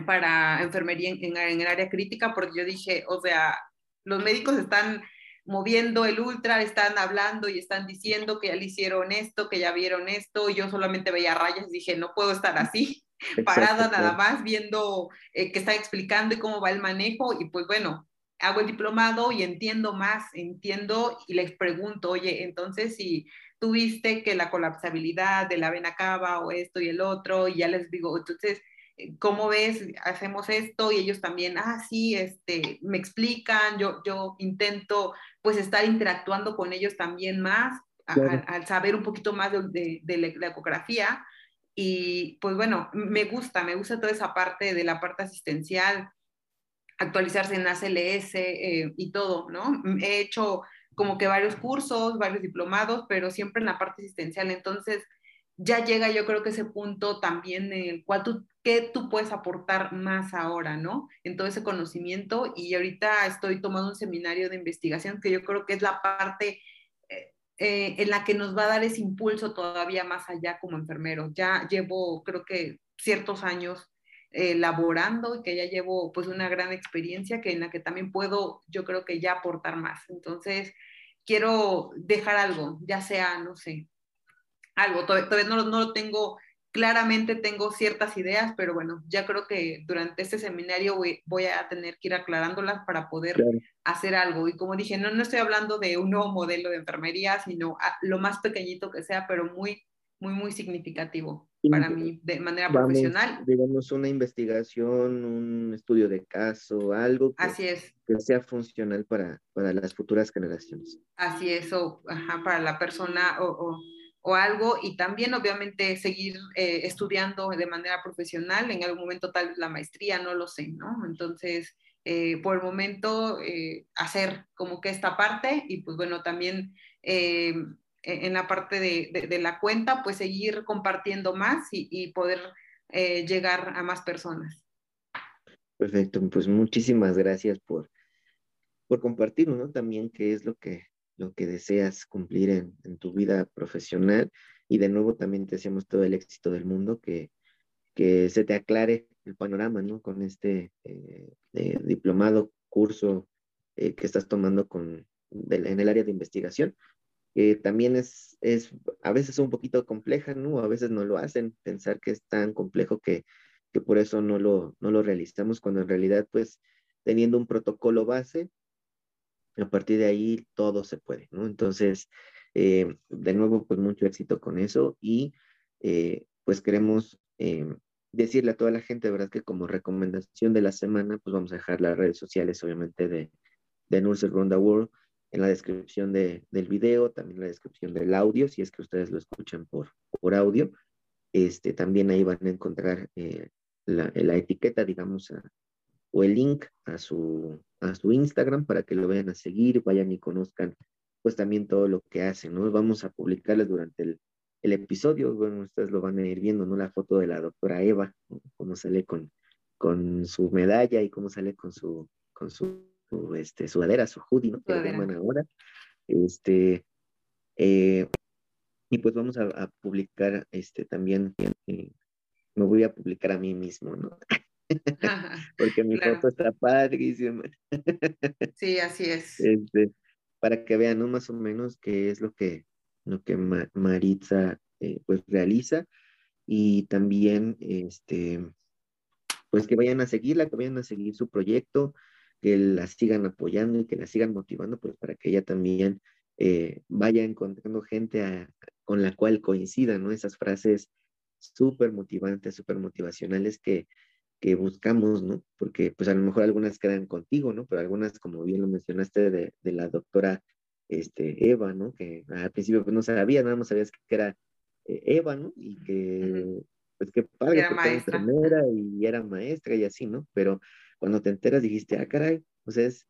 para enfermería en, en, en, el área crítica, porque yo dije, o sea, los médicos están moviendo el ultra, están hablando y están diciendo que ya le hicieron esto, que ya vieron esto, y yo solamente veía rayas y dije, no puedo estar así, parada nada más viendo eh, que están explicando y cómo va el manejo, y pues bueno, hago el diplomado y entiendo más, entiendo y les pregunto, oye, entonces si tuviste que la colapsabilidad de la vena cava o esto y el otro, y ya les digo, entonces eh, ¿cómo ves? Hacemos esto y ellos también, ah, sí, este, me explican, yo, yo intento pues estar interactuando con ellos también más, claro. al, saber un poquito más de, de, de, la ecografía. Y pues bueno, me gusta, me gusta toda esa parte de la parte asistencial, actualizarse en ACLS eh, y todo, ¿no? He hecho como que varios cursos, varios diplomados, pero siempre en la parte asistencial. Entonces, ya llega yo creo que ese punto también en el cual tú, ¿qué tú puedes aportar más ahora, no? En todo ese conocimiento y ahorita estoy tomando un seminario de investigación que yo creo que es la parte eh, en la que nos va a dar ese impulso todavía más allá como enfermero. Ya llevo creo que ciertos años eh, laborando y que ya llevo pues una gran experiencia que en la que también puedo yo creo que ya aportar más. Entonces, quiero dejar algo, ya sea, no sé, algo, todavía no lo tengo claramente tengo ciertas ideas, pero bueno, ya creo que durante este seminario voy, voy a tener que ir aclarándolas para poder claro. hacer algo. Y como dije, no, no estoy hablando de un nuevo modelo de enfermería, sino a, lo más pequeñito que sea, pero muy, muy, muy significativo sí. para mí de manera Vamos, profesional. Digamos, una investigación, un estudio de caso, algo que, Así es. que sea funcional para, para las futuras generaciones. Así es, o ajá, para la persona o, o o algo y también obviamente seguir eh, estudiando de manera profesional, en algún momento tal vez la maestría, no lo sé, ¿no? Entonces, eh, por el momento, eh, hacer como que esta parte y pues bueno, también eh, en la parte de, de, de, la cuenta, pues seguir compartiendo más y, y poder eh, llegar a más personas. Perfecto, pues muchísimas gracias por, por compartir, ¿no? También qué es lo que lo que deseas cumplir en, tu vida profesional. Y de nuevo también te deseamos todo el éxito del mundo, que, que se te aclare el panorama, ¿no? Con este eh, eh, diplomado, curso eh, que estás tomando con, en el área de investigación, que también es, es a veces un poquito compleja, ¿no? A veces no lo hacen, pensar que es tan complejo que, que por eso no lo, no lo realizamos, cuando en realidad, pues, teniendo un protocolo base, a partir de ahí todo se puede, ¿no? Entonces, eh, de nuevo, pues mucho éxito con eso y eh, pues queremos em, decirle a toda la gente, ¿verdad? Que como recomendación de la semana, pues vamos a dejar las redes sociales, obviamente, de, de Nurses Ronda World en la descripción de, del video, también en la descripción del audio, si es que ustedes lo escuchan por, por audio. Este, también ahí van a encontrar eh, la, la, etiqueta, digamos, o el link a su, a su Instagram para que lo vayan a seguir, vayan y conozcan pues también todo lo que hacen, ¿no? Vamos a publicarles durante el, el episodio, bueno, ustedes lo van a ir viendo, ¿no? La foto de la doctora Eva, cómo sale con, con su medalla y cómo sale con su, con su, este, sudadera, su hoodie, ¿no? Que llaman ahora. Este, eh, y pues vamos a, publicar este también, eh, me voy a publicar a mí mismo, ¿no? [laughs] Porque mi foto está padrísima. [laughs] sí, así es. Este, para que vean, ¿no? Más o menos qué es lo que, lo que Maritza eh, pues realiza y también, este, pues que vayan a seguirla, que vayan a seguir su proyecto, que la sigan apoyando y que la sigan motivando, pues para que ella también eh, vaya encontrando gente con la cual coincida, ¿no? Esas frases súper motivantes, súper motivacionales que, que buscamos, ¿no? Porque pues a lo mejor algunas quedan contigo, ¿no? Pero algunas, como bien lo mencionaste, de, de la doctora este, Eva, ¿no? Que al principio pues, no sabía, nada más sabías que era eh, Eva, ¿no? Y que, pues qué padre, era maestra. enfermera y era maestra y así, ¿no? Pero cuando te enteras dijiste, ah, caray, o sea, es,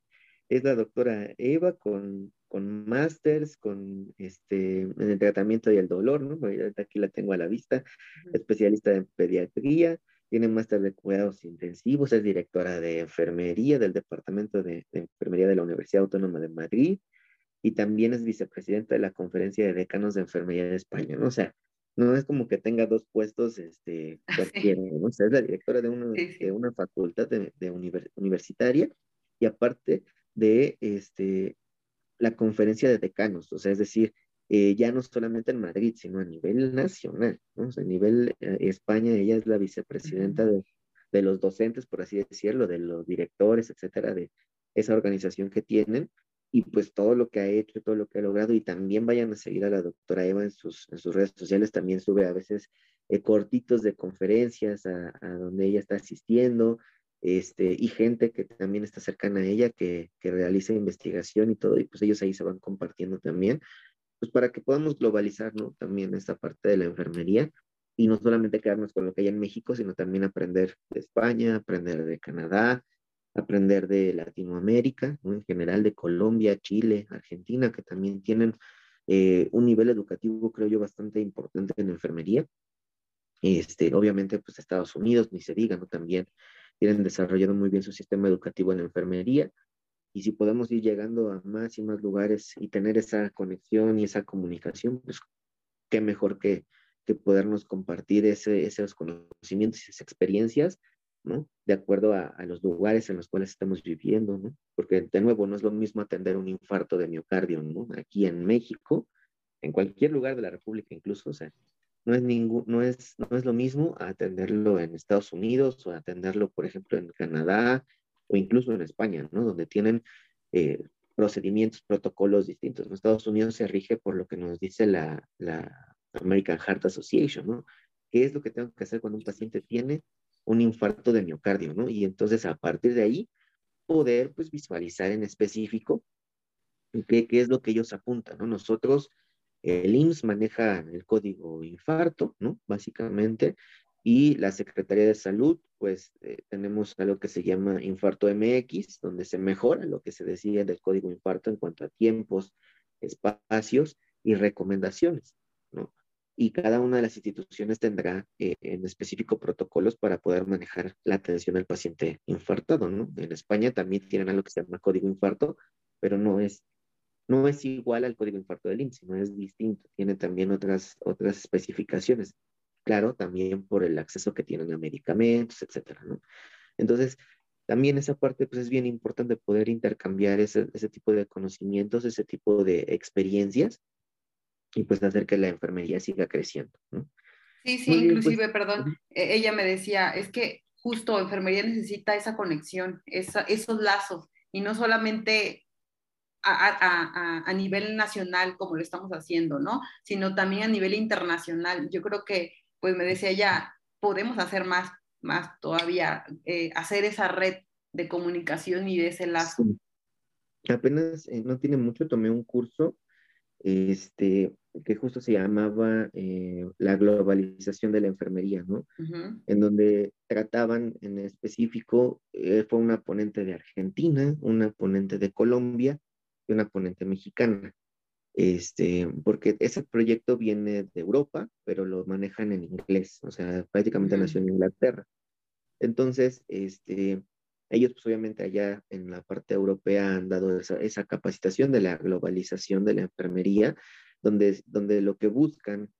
es la doctora Eva con, con másters, con este, en el tratamiento y el dolor, ¿no? Aquí la tengo a la vista, especialista en pediatría, tiene máster de cuidados intensivos, es directora de enfermería del Departamento de, Enfermería de la Universidad Autónoma de Madrid y también es vicepresidenta de la Conferencia de Decanos de Enfermería de España, ¿no? O sea, no es como que tenga dos puestos este, [laughs] cualquiera, ¿no? O sea, es la directora de una, de una facultad de, universitaria y aparte de este, la conferencia de decanos, o sea, es decir, eh, ya no solamente en Madrid, sino a nivel nacional, ¿no? a nivel eh, España, ella es la vicepresidenta de, de, los docentes, por así decirlo, de los directores, etcétera, de esa organización que tienen, y pues todo lo que ha hecho, todo lo que ha logrado, y también vayan a seguir a la doctora Eva en sus, en sus redes sociales, también sube a veces eh, cortitos de conferencias a, a, donde ella está asistiendo, este, y gente que también está cercana a ella, que, que realiza investigación y todo, y pues ellos ahí se van compartiendo también pues para que podamos globalizar, ¿no? También esta parte de la enfermería y no solamente quedarnos con lo que hay en México, sino también aprender de España, aprender de Canadá, aprender de Latinoamérica, ¿no? en general de Colombia, Chile, Argentina, que también tienen eh, un nivel educativo, creo yo, bastante importante en enfermería. Este, obviamente, pues Estados Unidos, ni se diga, ¿no? También tienen desarrollado muy bien su sistema educativo en enfermería y si podemos ir llegando a más y más lugares y tener esa conexión y esa comunicación, pues qué mejor que, que podernos compartir ese, esos conocimientos y esas experiencias, ¿no? De acuerdo a, a, los lugares en los cuales estamos viviendo, ¿no? Porque de nuevo no es lo mismo atender un infarto de miocardio, ¿no? Aquí en México, en cualquier lugar de la República incluso, o sea, no es, ningún, no es, no es lo mismo atenderlo en Estados Unidos o atenderlo, por ejemplo, en Canadá, o incluso en España, ¿no? Donde tienen eh, procedimientos, protocolos distintos. En Estados Unidos se rige por lo que nos dice la, la American Heart Association, ¿no? ¿Qué es lo que tengo que hacer cuando un paciente tiene un infarto de miocardio, ¿no? Y entonces a partir de ahí poder pues visualizar en específico qué, qué es lo que ellos apuntan, ¿no? Nosotros, el IMSS maneja el código infarto, ¿no? Básicamente, y la Secretaría de Salud, pues eh, tenemos algo que se llama Infarto MX, donde se mejora lo que se decía del código infarto en cuanto a tiempos, espacios y recomendaciones, ¿no? Y cada una de las instituciones tendrá eh, en específico protocolos para poder manejar la atención al paciente infartado, ¿no? En España también tienen algo que se llama código infarto, pero no es, no es igual al código infarto del IMSS, no es distinto, tiene también otras, otras especificaciones claro, también por el acceso que tienen a medicamentos, etcétera, ¿no? Entonces, también esa parte pues es bien importante poder intercambiar ese, ese tipo de conocimientos, ese tipo de experiencias y pues hacer que la enfermería siga creciendo, ¿no? Sí, sí, pues, inclusive, perdón, e, ella me decía, es que justo enfermería necesita esa conexión, esa, esos lazos, y no solamente a, a, a, nivel nacional como lo estamos haciendo, ¿no? Sino también a nivel internacional. Yo creo que pues me decía, ya, podemos hacer más, más todavía, eh, hacer esa red de comunicación y de ese lazo. Apenas, eh, no tiene mucho, tomé un curso este, que justo se llamaba eh, La globalización de la enfermería, ¿no? En donde trataban en específico, fue una ponente de Argentina, una ponente de Colombia y una ponente mexicana este, porque ese proyecto viene de Europa, pero lo manejan en inglés, o sea, prácticamente nació en Inglaterra. Entonces, este, ellos pues obviamente allá en la parte europea han dado esa, capacitación de la globalización de la enfermería, donde, donde lo que buscan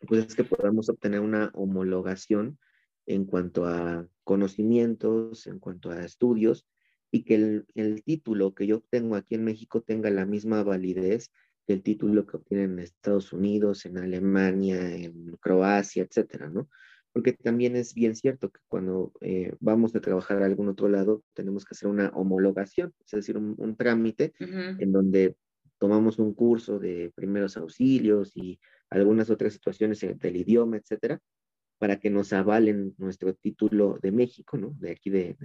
pues es que podamos obtener una homologación en cuanto a conocimientos, en cuanto a estudios, y que el, el título que yo obtengo aquí en México tenga la misma validez el título que obtienen en Estados Unidos, en Alemania, en Croacia, etcétera, ¿no? Porque también es bien cierto que cuando eh, vamos a trabajar a algún otro lado, tenemos que hacer una homologación, es decir, un, trámite en donde tomamos un curso de primeros auxilios y algunas otras situaciones del idioma, etcétera, para que nos avalen nuestro título de México, ¿no? De aquí de,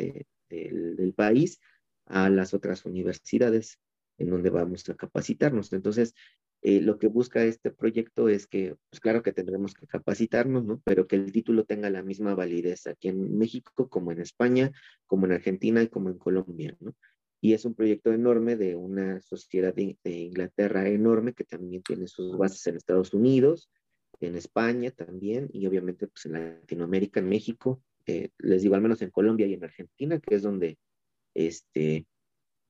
del, del país a las otras universidades en donde vamos a capacitarnos. Entonces, eh, lo que busca este proyecto es que, pues claro que tendremos que capacitarnos, ¿no? Pero que el título tenga la misma validez aquí en México, como en España, como en Argentina y como en Colombia, ¿no? Y es un proyecto enorme de una sociedad de, Inglaterra enorme que también tiene sus bases en Estados Unidos, en España también, y obviamente pues en Latinoamérica, en México, eh, les digo al menos en Colombia y en Argentina, que es donde este,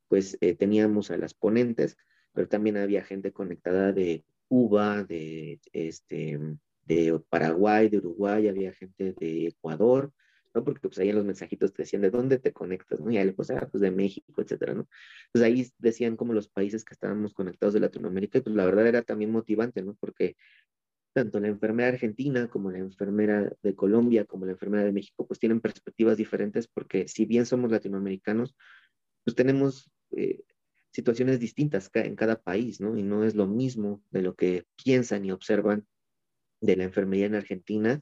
pues eh, teníamos a las ponentes, pero también había gente conectada de Cuba, de, este, de Paraguay, de Uruguay, había gente de Ecuador, ¿no? Porque pues ahí en los mensajitos te decían de dónde te conectas, ¿no? Y ahí pues, ah, pues de México, etcétera, ¿no? Pues ahí decían como los países que estábamos conectados de Latinoamérica, y pues la verdad era también motivante, ¿no? Porque tanto la enfermera argentina como la enfermera de Colombia, como la enfermera de México, pues tienen perspectivas diferentes porque si bien somos latinoamericanos, pues tenemos eh, situaciones distintas en cada país, ¿no? Y no es lo mismo de lo que piensan y observan de la enfermería en Argentina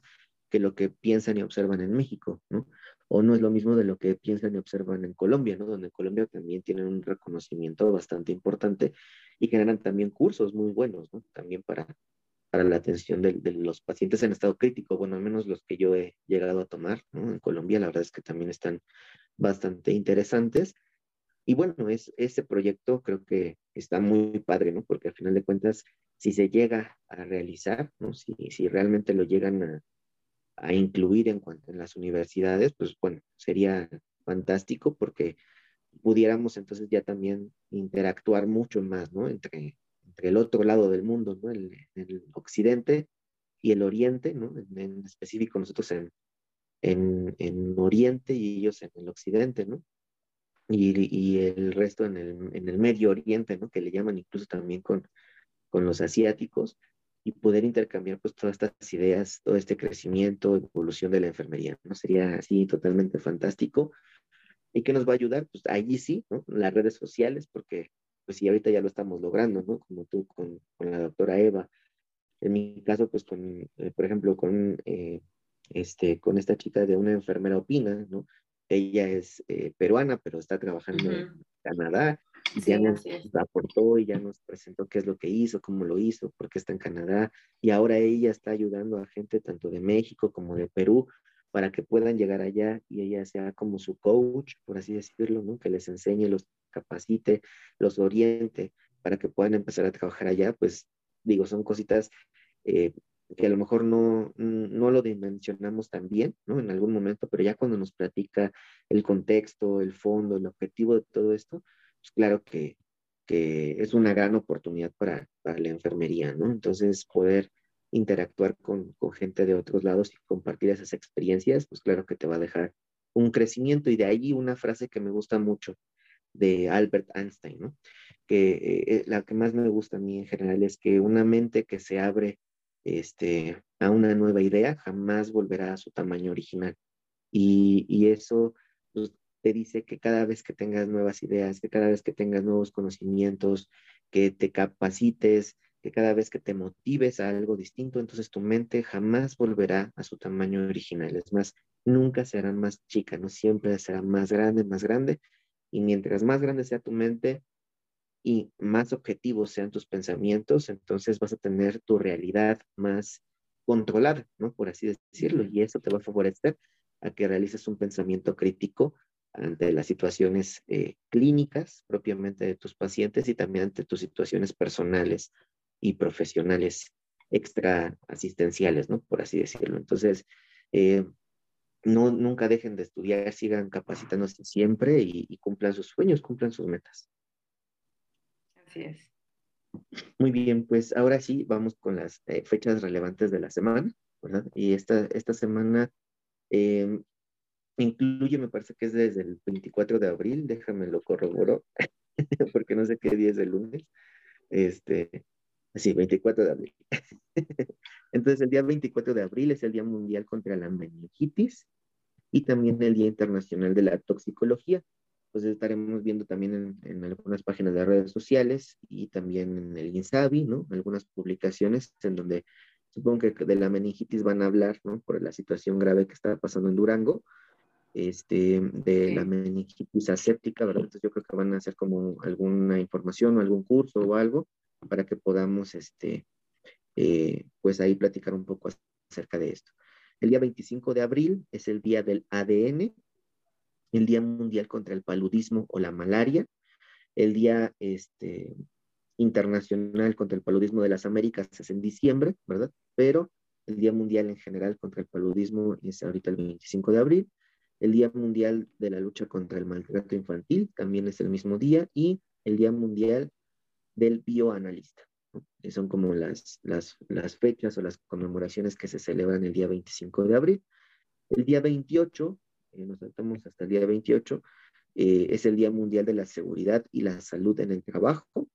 que lo que piensan y observan en México, ¿no? O no es lo mismo de lo que piensan y observan en Colombia, ¿no? Donde en Colombia también tienen un reconocimiento bastante importante y generan también cursos muy buenos, ¿no? También para, para la atención de, de, los pacientes en estado crítico, bueno, al menos los que yo he llegado a tomar, ¿no? En Colombia, la verdad es que también están bastante interesantes y bueno, es, ese proyecto creo que está muy padre, ¿no? Porque al final de cuentas, si se llega a realizar, ¿no? Si, si realmente lo llegan a, incluir en, en las universidades, pues bueno, sería fantástico porque pudiéramos entonces ya también interactuar mucho más, ¿no? Entre, entre el otro lado del mundo, ¿no? El, el occidente y el oriente, ¿no? En, en específico nosotros en, en, en, oriente y ellos en el occidente, ¿no? Y, el resto en el, en el, Medio Oriente, ¿no? Que le llaman incluso también con, con los asiáticos y poder intercambiar pues todas estas ideas, todo este crecimiento, evolución de la enfermería, ¿no? Sería así totalmente fantástico. ¿Y qué nos va a ayudar? Pues allí sí, ¿no? Las redes sociales, porque pues sí, ahorita ya lo estamos logrando, ¿no? Como tú con, con la doctora Eva. En mi caso, pues con, eh, por ejemplo, con, eh, este, con esta chica de una enfermera opina, ¿no? Ella es eh, peruana, pero está trabajando en Canadá. Y ya nos aportó y ya nos presentó qué es lo que hizo, cómo lo hizo, por qué está en Canadá. Y ahora ella está ayudando a gente tanto de México como de Perú para que puedan llegar allá y ella sea como su coach, por así decirlo, ¿no? Que les enseñe, los capacite, los oriente para que puedan empezar a trabajar allá. Pues digo, son cositas eh, que a lo mejor no, no lo dimensionamos tan bien, ¿no? En algún momento, pero ya cuando nos platica el contexto, el fondo, el objetivo de todo esto, pues claro que, que es una gran oportunidad para, para, la enfermería, ¿no? Entonces, poder interactuar con, con gente de otros lados y compartir esas experiencias, pues claro que te va a dejar un crecimiento. Y de ahí una frase que me gusta mucho de Albert Einstein, ¿no? Que eh, eh, la que más me gusta a mí en general es que una mente que se abre este, a una nueva idea, jamás volverá a su tamaño original. Y, eso pues, te dice que cada vez que tengas nuevas ideas, que cada vez que tengas nuevos conocimientos, que te capacites que cada vez que te motives a algo distinto, entonces tu mente jamás volverá a su tamaño original. Es más, nunca será más chica, no siempre será más grande, más grande. Y mientras más grande sea tu mente y más objetivos sean tus pensamientos, entonces vas a tener tu realidad más controlada, ¿no? Por así decirlo. Y eso te va a favorecer a que realices un pensamiento crítico ante las situaciones eh, clínicas propiamente de tus pacientes y también ante tus situaciones personales y profesionales extra asistenciales, ¿no? Por así decirlo. Entonces, eh, no, nunca dejen de estudiar, sigan capacitándose siempre y, cumplan sus sueños, cumplan sus metas. Muy bien, pues ahora sí vamos con las eh, fechas relevantes de la semana, ¿verdad? Y esta, esta semana eh, incluye, me parece que es desde el 24 de abril, déjame lo corroboro, [laughs] porque no sé qué día es el lunes. Este, sí, 24 de abril. [laughs] Entonces, el día 24 de abril es el Día Mundial contra la Meningitis y también el Día Internacional de la Toxicología. Pues estaremos viendo también en, algunas páginas de redes sociales y también en el INSABI, ¿no? Algunas publicaciones en donde supongo que de la meningitis van a hablar, ¿no? Por la situación grave que está pasando en Durango, este, de la meningitis aséptica, ¿verdad? Entonces yo creo que van a hacer como alguna información o algún curso o algo para que podamos, este, eh, pues ahí platicar un poco acerca de esto. El día 25 de abril es el día del ADN, el Día Mundial contra el Paludismo o la Malaria, el Día este, Internacional contra el Paludismo de las Américas es en diciembre, ¿verdad? Pero el Día Mundial en general contra el paludismo es ahorita el 25 de abril. El Día Mundial de la Lucha contra el Maltrato Infantil también es el mismo día y el Día Mundial del Bioanalista son como las, las, las, fechas o las conmemoraciones que se celebran el día 25 de abril. El día 28, eh, nos saltamos hasta el día 28, eh, es el Día Mundial de la Seguridad y la Salud en el Trabajo,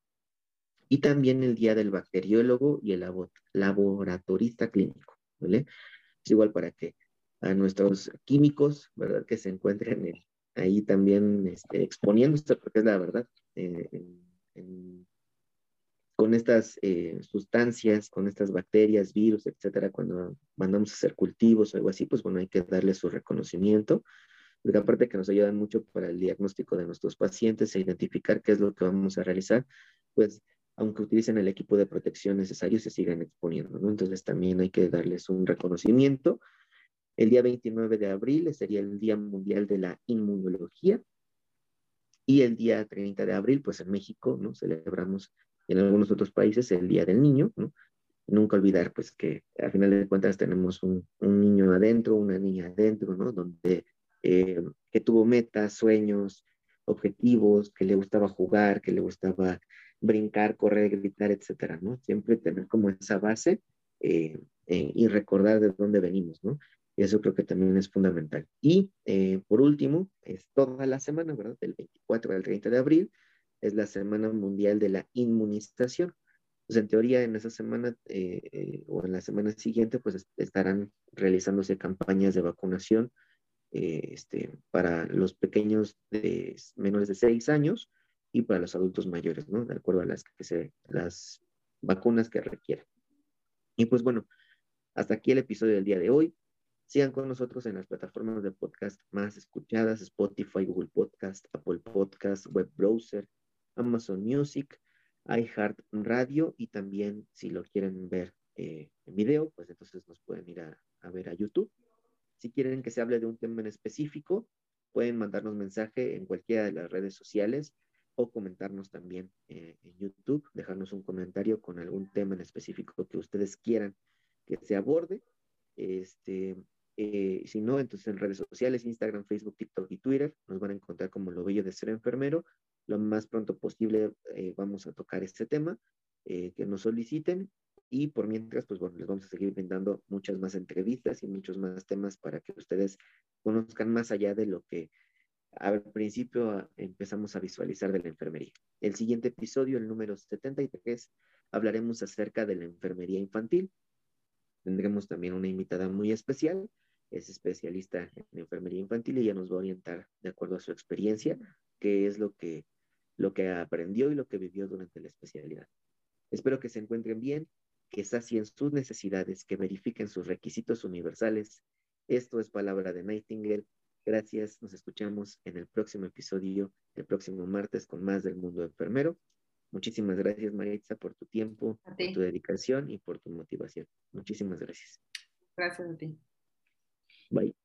y también el Día del Bacteriólogo y el Laboratorista Clínico, ¿vale? Es igual para que a nuestros químicos, ¿verdad? Que se encuentren ahí también este, exponiéndose, porque es la verdad, eh, con estas eh, sustancias, con estas bacterias, virus, etcétera, cuando mandamos a hacer cultivos o algo así, pues bueno, hay que darle su reconocimiento, porque aparte que nos ayudan mucho para el diagnóstico de nuestros pacientes e identificar qué es lo que vamos a realizar, pues aunque utilicen el equipo de protección necesario, se sigan exponiendo, ¿no? Entonces también hay que darles un reconocimiento. El día 29 de abril sería el Día Mundial de la Inmunología. Y el día 30 de abril, pues en México, ¿no? Celebramos en algunos otros países el Día del Niño, ¿no? Nunca olvidar, pues, que al final de cuentas tenemos un, un niño adentro, una niña adentro, ¿no? Donde, eh, que tuvo metas, sueños, objetivos, que le gustaba jugar, que le gustaba brincar, correr, gritar, etcétera, ¿no? Siempre tener como esa base eh, eh, y recordar de dónde venimos, ¿no? Y eso creo que también es fundamental. Y por último, es toda la semana, ¿verdad? Del 24 al 30 de abril, es la Semana Mundial de la Inmunización. Pues en teoría en esa semana eh, eh, o en la semana siguiente pues estarán realizándose campañas de vacunación eh, este, para los pequeños de menores de 6 años y para los adultos mayores, ¿no? De acuerdo a las, que se, las vacunas que requieran. Y pues bueno, hasta aquí el episodio del día de hoy. Sigan con nosotros en las plataformas de podcast más escuchadas, Spotify, Google Podcast, Apple Podcast, Web Browser, Amazon Music, iHeart Radio y también si lo quieren ver eh, en video, pues entonces nos pueden ir a, ver a YouTube. Si quieren que se hable de un tema en específico, pueden mandarnos mensaje en cualquiera de las redes sociales o comentarnos también eh, en YouTube, dejarnos un comentario con algún tema en específico que ustedes quieran que se aborde. Este, eh, si no, entonces en redes sociales, Instagram, Facebook, TikTok y Twitter, nos van a encontrar como lo bello de ser enfermero lo más pronto posible eh, vamos a tocar este tema, eh, que nos soliciten y por mientras, pues bueno, les vamos a seguir brindando muchas más entrevistas y muchos más temas para que ustedes conozcan más allá de lo que al principio empezamos a visualizar de la enfermería. El siguiente episodio, el número 73, hablaremos acerca de la enfermería infantil. Tendremos también una invitada muy especial, es especialista en enfermería infantil y ella nos va a orientar de acuerdo a su experiencia qué es lo que lo que aprendió y lo que vivió durante la especialidad. Espero que se encuentren bien, que sacien sus necesidades, que verifiquen sus requisitos universales. Esto es Palabra de Nightingale. Gracias, nos escuchamos en el próximo episodio, el próximo martes, con más del mundo enfermero. Muchísimas gracias, Maritza, por tu tiempo, por tu dedicación y por tu motivación. Muchísimas gracias. Gracias a ti. Bye.